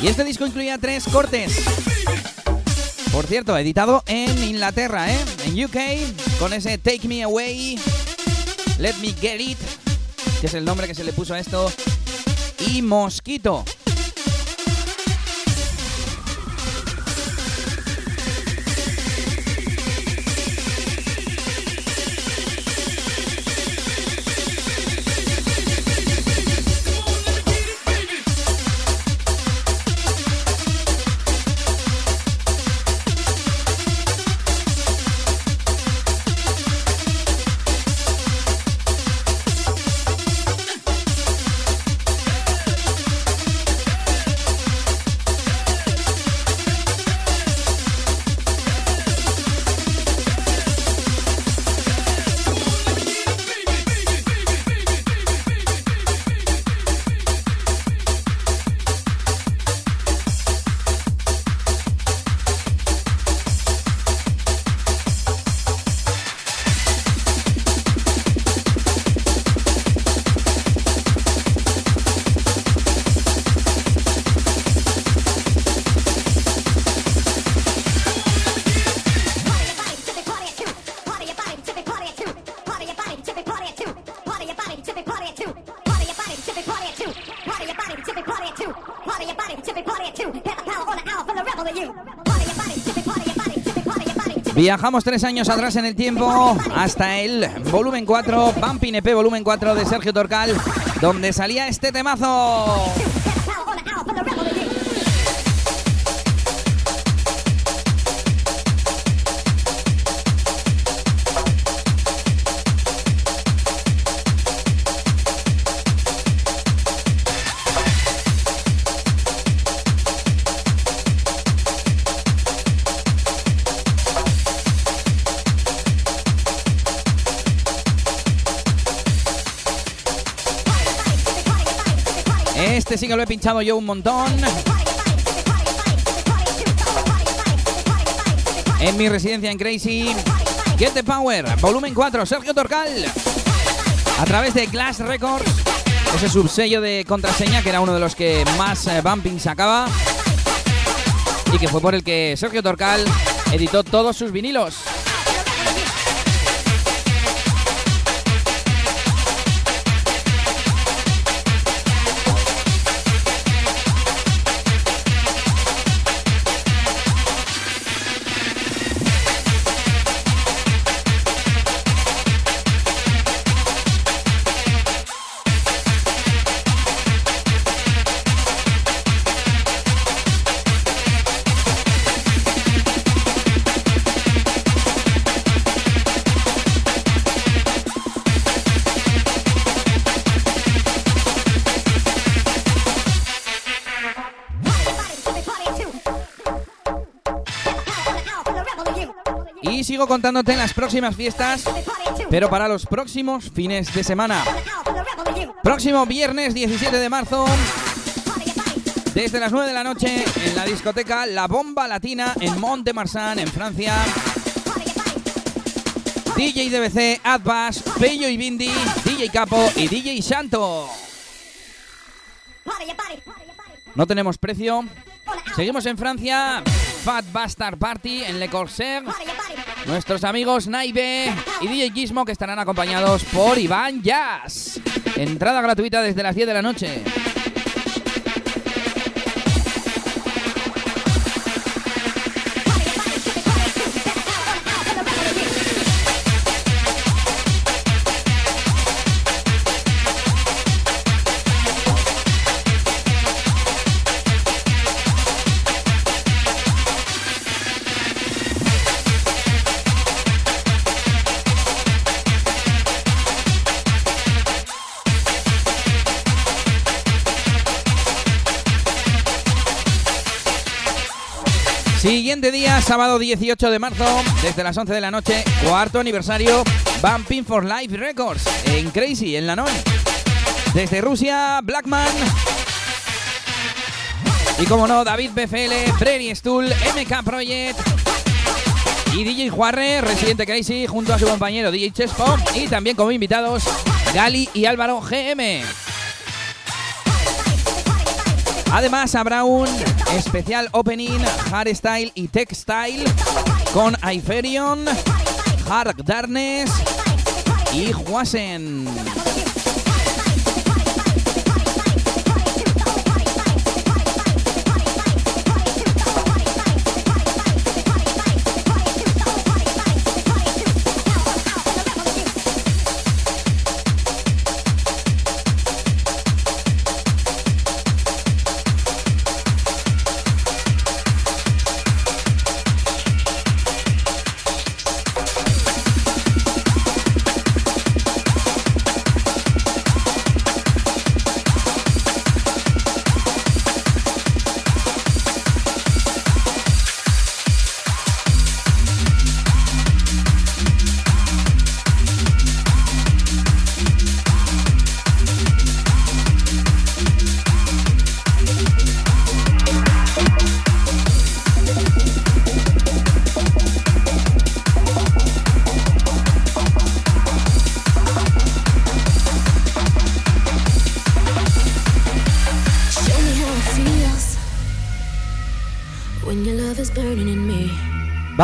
Y este disco incluía tres cortes. Por cierto, editado en Inglaterra, ¿eh? En UK, con ese Take Me Away, Let Me Get It, que es el nombre que se le puso a esto, y Mosquito. Viajamos tres años atrás en el tiempo hasta el volumen 4, Bumping EP volumen 4 de Sergio Torcal, donde salía este temazo. Este sí lo he pinchado yo un montón. En mi residencia en Crazy. Get the Power, volumen 4, Sergio Torcal. A través de Glass Records, ese subsello de contraseña que era uno de los que más eh, bumping sacaba. Y que fue por el que Sergio Torcal editó todos sus vinilos. Contándote en las próximas fiestas, pero para los próximos fines de semana. Próximo viernes 17 de marzo, desde las 9 de la noche, en la discoteca La Bomba Latina en Mont Marsan, en Francia. DJ DBC, Adbass, Pello y Bindi, DJ Capo y DJ Santo. No tenemos precio. Seguimos en Francia. Fat Bastard Party en Le Corsair. Nuestros amigos Naive y DJ Gizmo que estarán acompañados por Iván Jazz. Entrada gratuita desde las 10 de la noche. Sábado 18 de marzo, desde las 11 de la noche, cuarto aniversario, Bumping for Life Records, en Crazy, en Lanón. Desde Rusia, Blackman. Y como no, David BFL, Freddy Stuhl, MK Project. Y DJ Juarre, residente Crazy, junto a su compañero DJ Chespo. Y también como invitados, Gali y Álvaro GM. Además habrá un especial opening hardstyle y textile con Iferion, Hard Darkness y Huasen.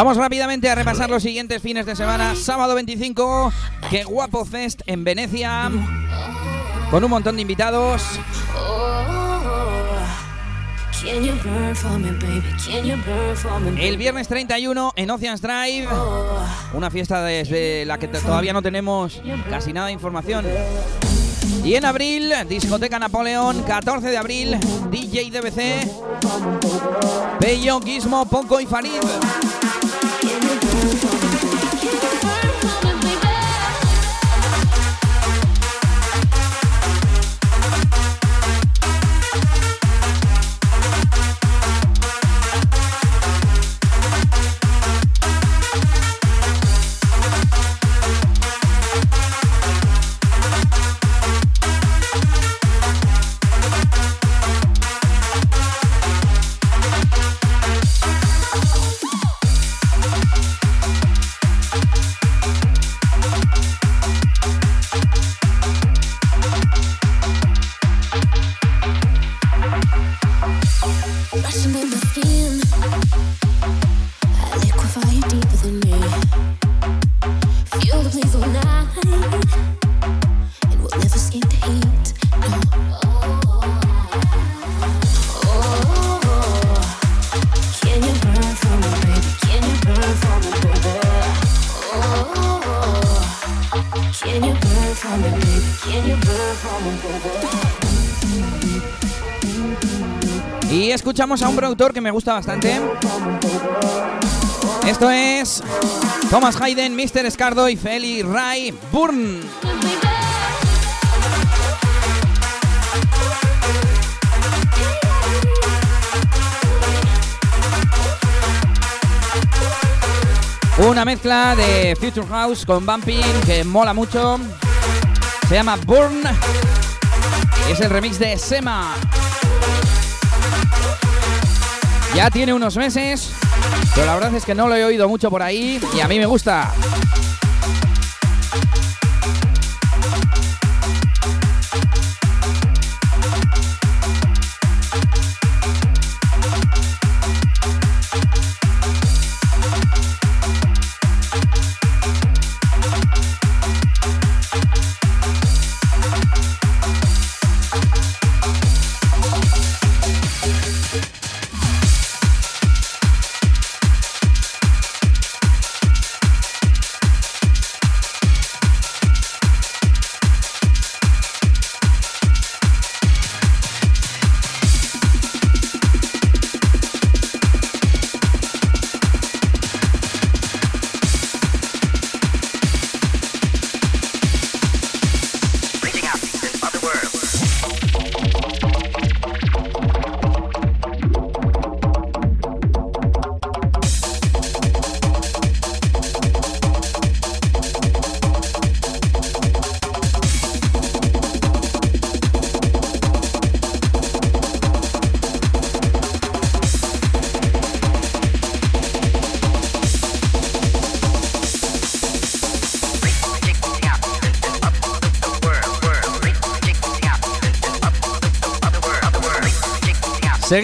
Vamos rápidamente a repasar los siguientes fines de semana. Sábado 25, que guapo fest en Venecia, con un montón de invitados. El viernes 31 en Oceans Drive, una fiesta desde la que todavía no tenemos casi nada de información. Y en abril, Discoteca Napoleón, 14 de abril, DJ DBC, Bello, Gizmo, Poco y Farid. Escuchamos a un productor que me gusta bastante. Esto es Thomas Hayden, Mr. Escardo y Feli Ray Burn. Una mezcla de Future House con Bumping que mola mucho. Se llama Burn. Es el remix de Sema. Ya tiene unos meses, pero la verdad es que no lo he oído mucho por ahí y a mí me gusta.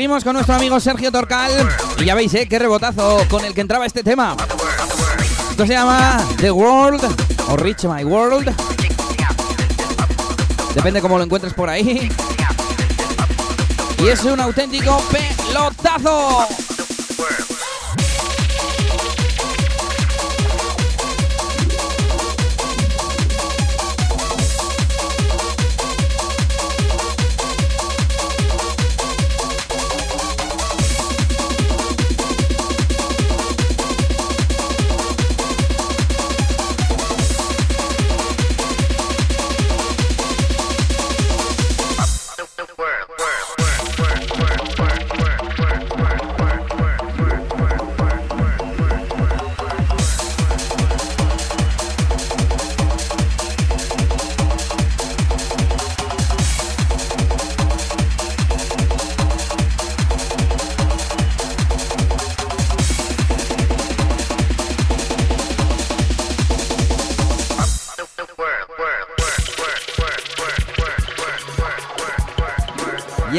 Con nuestro amigo Sergio Torcal. Y ya veis, ¿eh? Qué rebotazo con el que entraba este tema. Esto se llama The World o Reach My World. Depende cómo lo encuentres por ahí. Y es un auténtico pelotazo.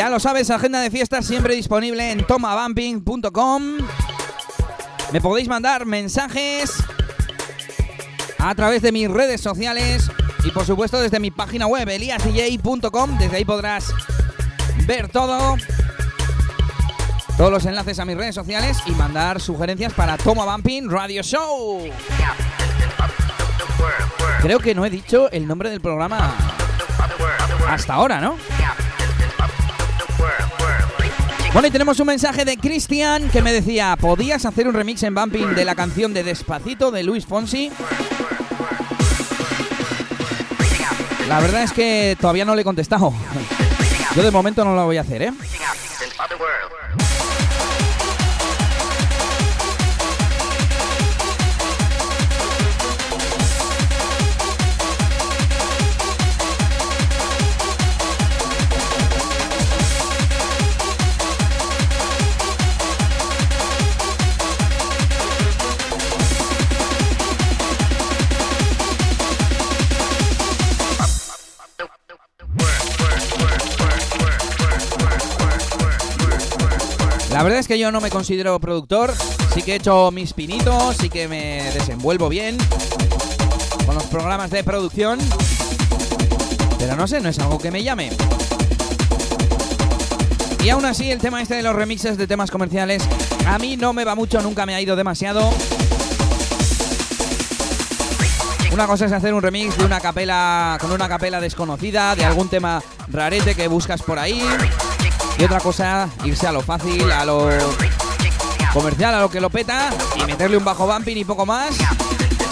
Lo sabes, agenda de fiestas siempre disponible en tomabumping.com. Me podéis mandar mensajes a través de mis redes sociales y por supuesto desde mi página web eliasdj.com. Desde ahí podrás ver todo, todos los enlaces a mis redes sociales y mandar sugerencias para Toma Bumping Radio Show. Creo que no he dicho el nombre del programa hasta ahora, ¿no? Bueno, y tenemos un mensaje de Cristian que me decía, ¿podías hacer un remix en Bumping de la canción de Despacito de Luis Fonsi? La verdad es que todavía no le he contestado. Yo de momento no lo voy a hacer, ¿eh? La verdad es que yo no me considero productor, sí que he hecho mis pinitos, sí que me desenvuelvo bien con los programas de producción, pero no sé, no es algo que me llame. Y aún así el tema este de los remixes de temas comerciales a mí no me va mucho, nunca me ha ido demasiado. Una cosa es hacer un remix de una capela con una capela desconocida, de algún tema rarete que buscas por ahí. Y otra cosa, irse a lo fácil, a lo comercial, a lo que lo peta y meterle un bajo bumping y poco más.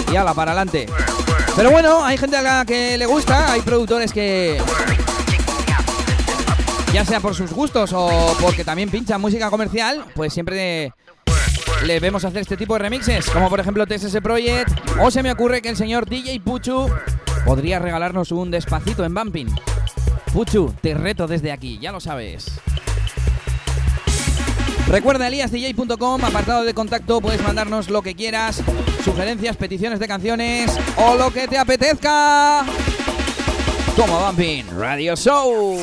Y ala, para adelante. Pero bueno, hay gente a la que le gusta, hay productores que ya sea por sus gustos o porque también pinchan música comercial, pues siempre le vemos hacer este tipo de remixes, como por ejemplo TSS Project, o se me ocurre que el señor DJ Puchu podría regalarnos un despacito en Bumping. Puchu, te reto desde aquí, ya lo sabes. Recuerda eliasdj.com, apartado de contacto, puedes mandarnos lo que quieras, sugerencias, peticiones de canciones o lo que te apetezca. Toma Bumping Radio Show.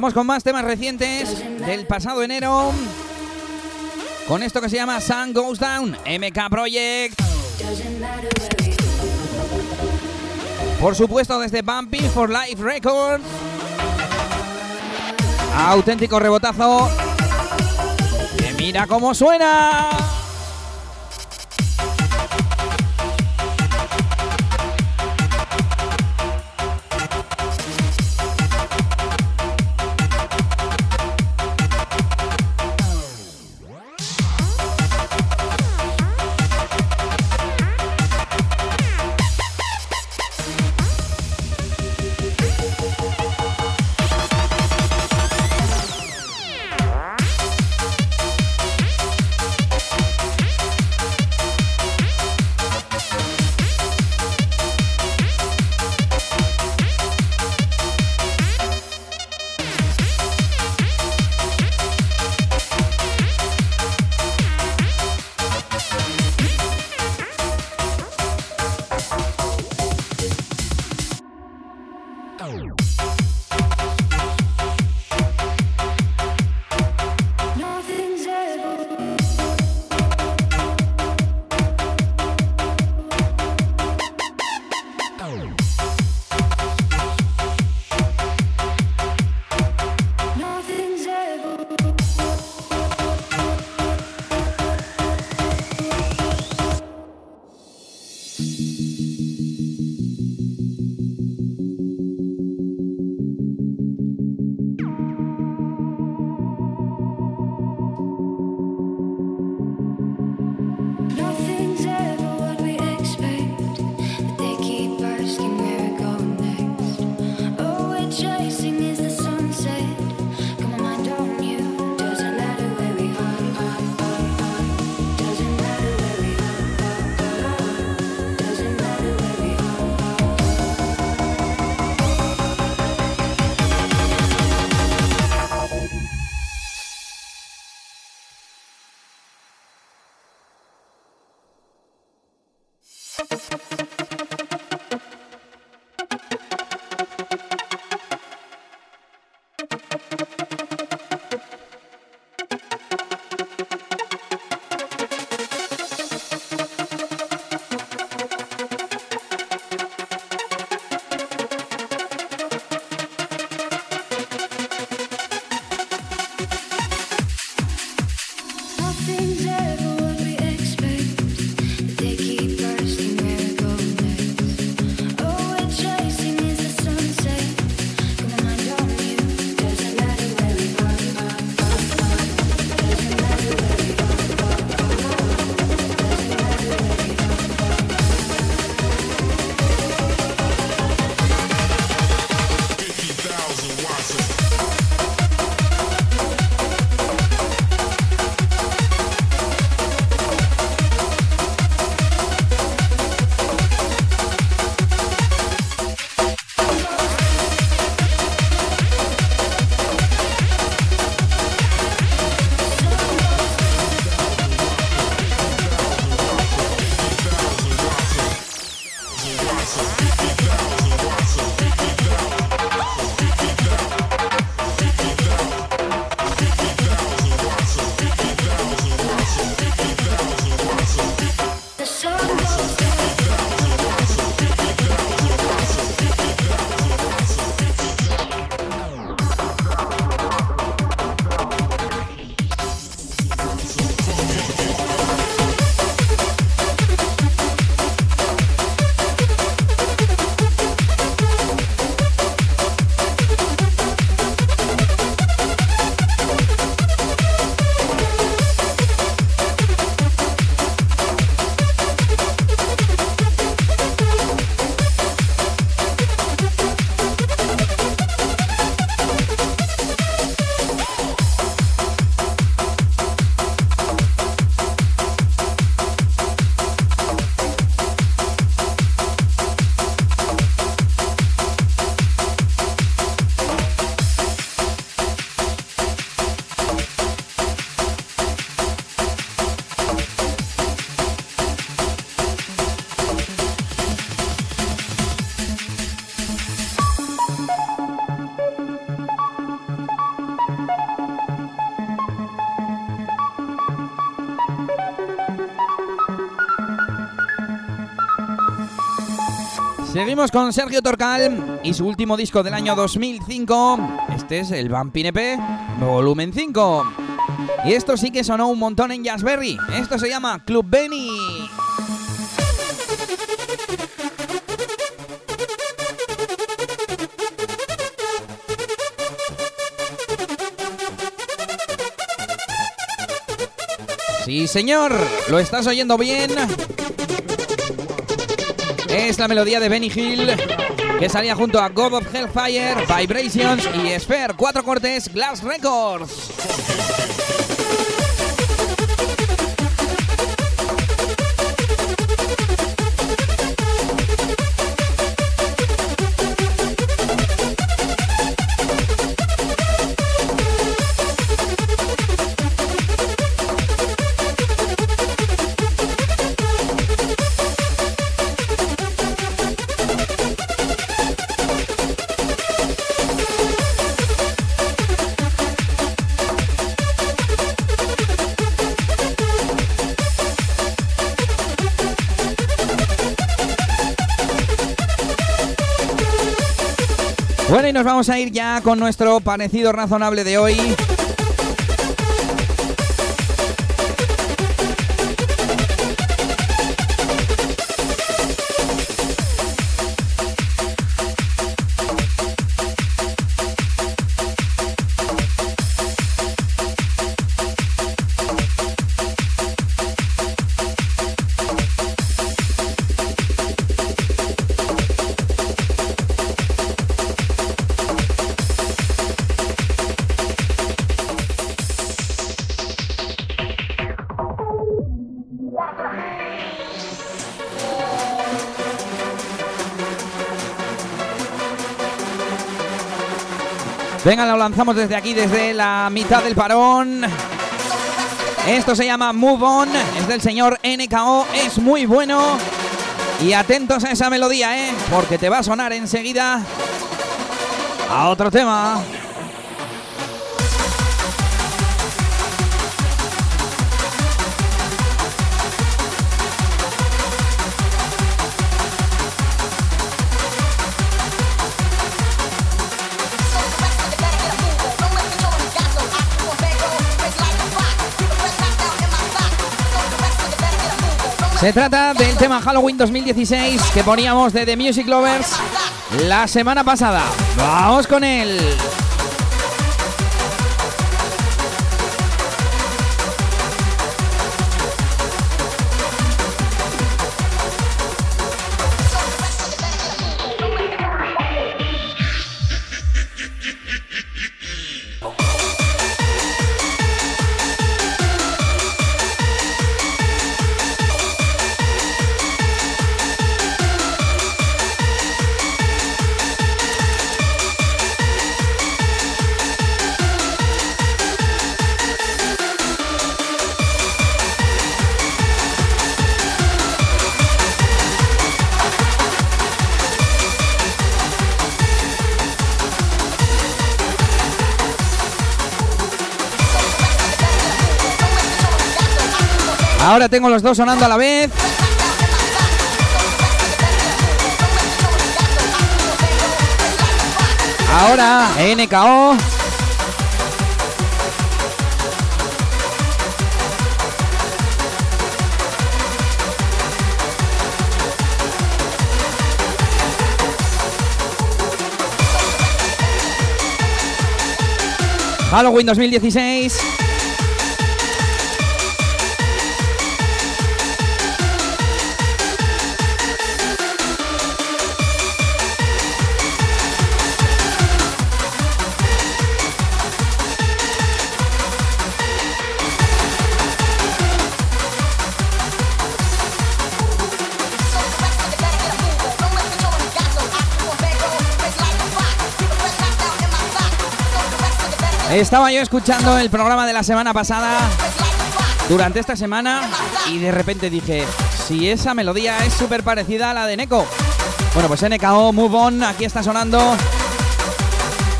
Vamos con más temas recientes del pasado enero. Con esto que se llama Sun Goes Down, MK Project. Por supuesto, desde Bumping for Life Records. Auténtico rebotazo. Que mira cómo suena. Con Sergio Torcal y su último disco del año 2005. Este es el Bumping EP Volumen 5. Y esto sí que sonó un montón en Jazzberry. Esto se llama Club Benny. Sí, señor, lo estás oyendo bien. Es la melodía de Benny Hill que salía junto a God of Hellfire, Vibrations y Sphere, cuatro cortes, Glass Records. Vamos a ir ya con nuestro parecido razonable de hoy. Venga, lo lanzamos desde aquí, desde la mitad del parón. Esto se llama Move On, es del señor NKO, es muy bueno. Y atentos a esa melodía, ¿eh? Porque te va a sonar enseguida a otro tema. Se trata del tema Halloween 2016 que poníamos de The Music Lovers la semana pasada. Vamos con él. Ahora tengo los dos sonando a la vez. Ahora NKO. Halloween 2016. Estaba yo escuchando el programa de la semana pasada durante esta semana y de repente dije, si esa melodía es súper parecida a la de Neko. Bueno, pues NKO Move On, aquí está sonando.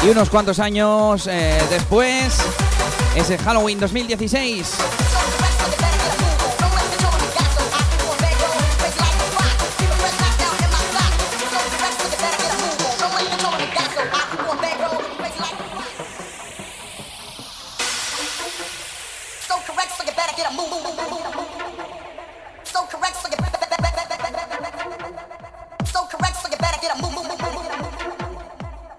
Y unos cuantos años eh, después, es el Halloween 2016. So correct, so you better get a move.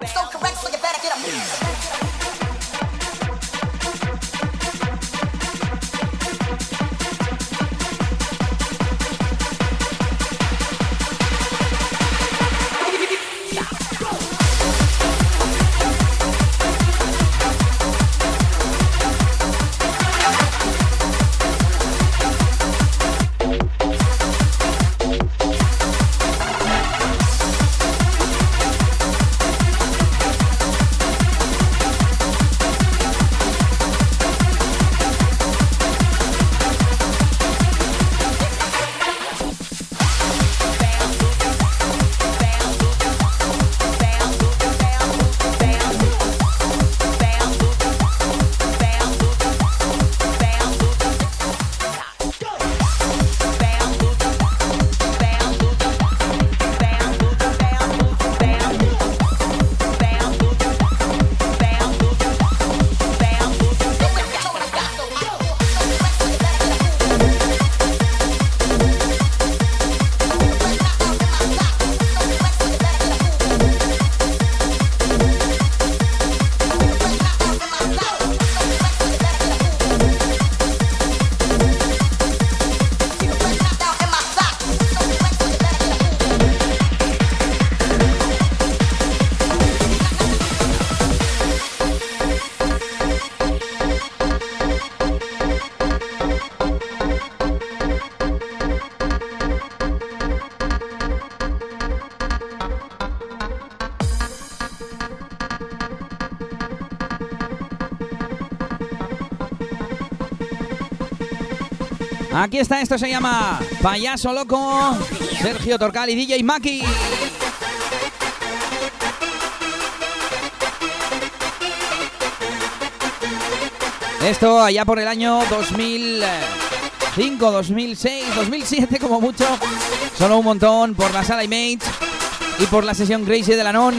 So correct, so you better get a move. Aquí está, esto se llama Payaso Loco, Sergio Torcal y DJ Maki. Esto allá por el año 2005, 2006, 2007 como mucho. Solo un montón por la sala Image y por la sesión Crazy de la Non.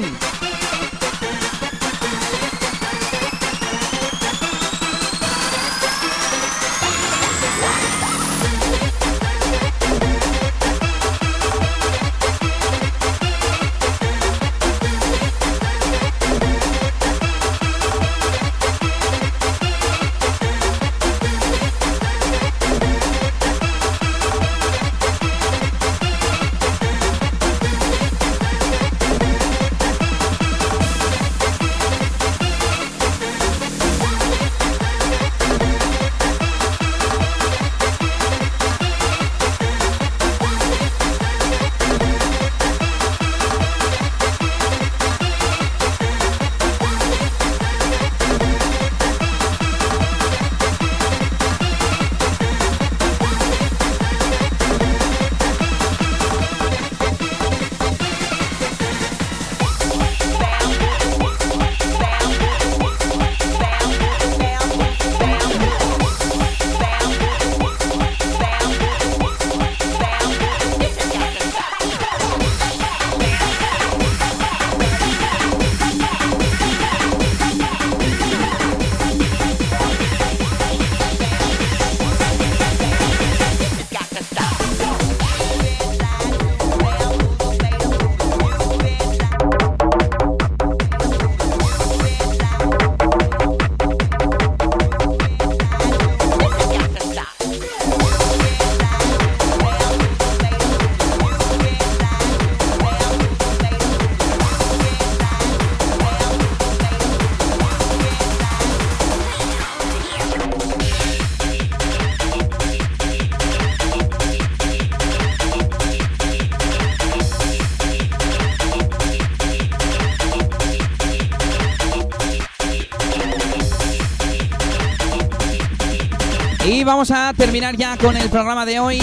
Vamos a terminar ya con el programa de hoy.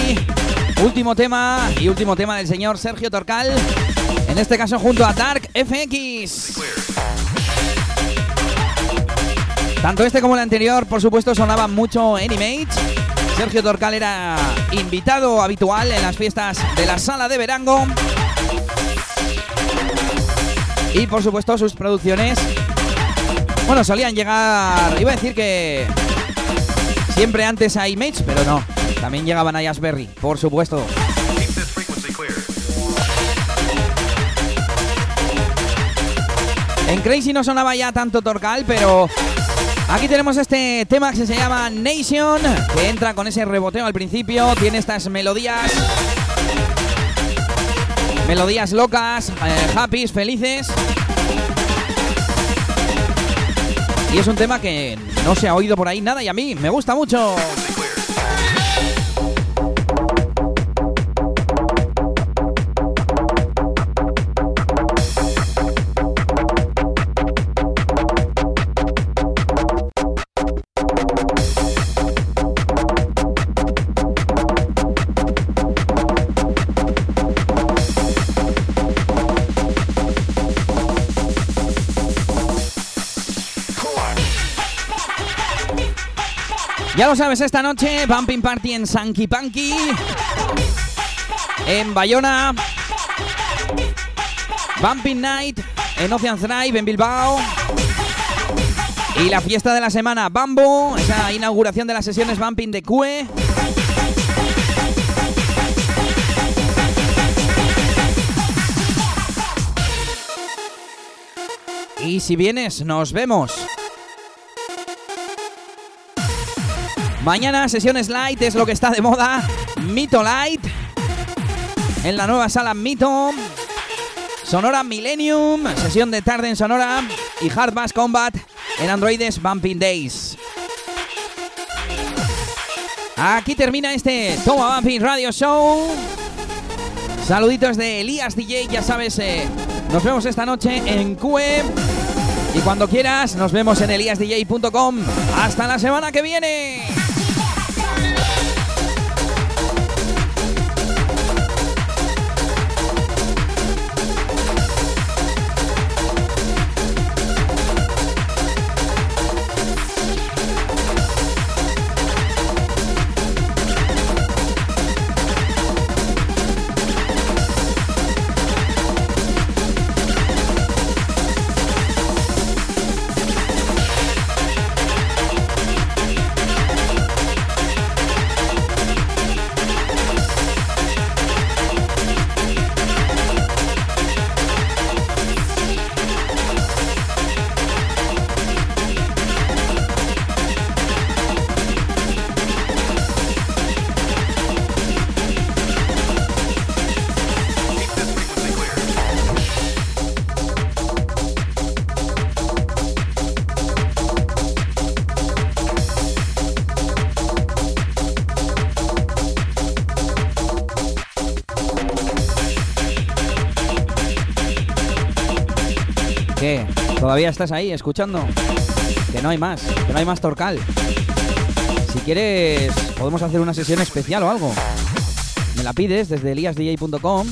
Último tema y último tema del señor Sergio Torcal. En este caso junto a Dark FX. Tanto este como el anterior, por supuesto, sonaban mucho en Image. Sergio Torcal era invitado habitual en las fiestas de la sala de Verango. Y por supuesto sus producciones, bueno, solían llegar, iba a decir que Siempre antes a Image, pero no. También llegaban a Jazzberry, por supuesto. En Crazy no sonaba ya tanto Torcal, pero aquí tenemos este tema que se llama Nation, que entra con ese reboteo al principio, tiene estas melodías. Melodías locas, eh, happy, felices. Y es un tema que no se ha oído por ahí nada y a mí me gusta mucho. Ya lo sabes, esta noche, Bumping Party en Sanky Punky, en Bayona, Bumping Night en Ocean Drive, en Bilbao. Y la fiesta de la semana, Bambo, esa inauguración de las sesiones Bumping de QE. Y si vienes, nos vemos. Mañana sesiones light es lo que está de moda. Mito Light. En la nueva sala Mito. Sonora Millennium. Sesión de tarde en Sonora. Y Hard Bass Combat en Androides Bumping Days. Aquí termina este Toma Bumping Radio Show. Saluditos de Elías DJ, ya sabes, eh, nos vemos esta noche en QE. Y cuando quieras, nos vemos en eliasdj.com. Hasta la semana que viene. Todavía estás ahí escuchando. Que no hay más, que no hay más Torcal. Si quieres, podemos hacer una sesión especial o algo. Me la pides desde eliasdj.com,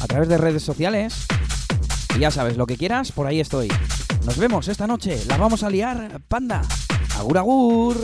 a través de redes sociales. Y ya sabes, lo que quieras, por ahí estoy. Nos vemos esta noche. La vamos a liar, panda. Agur agur.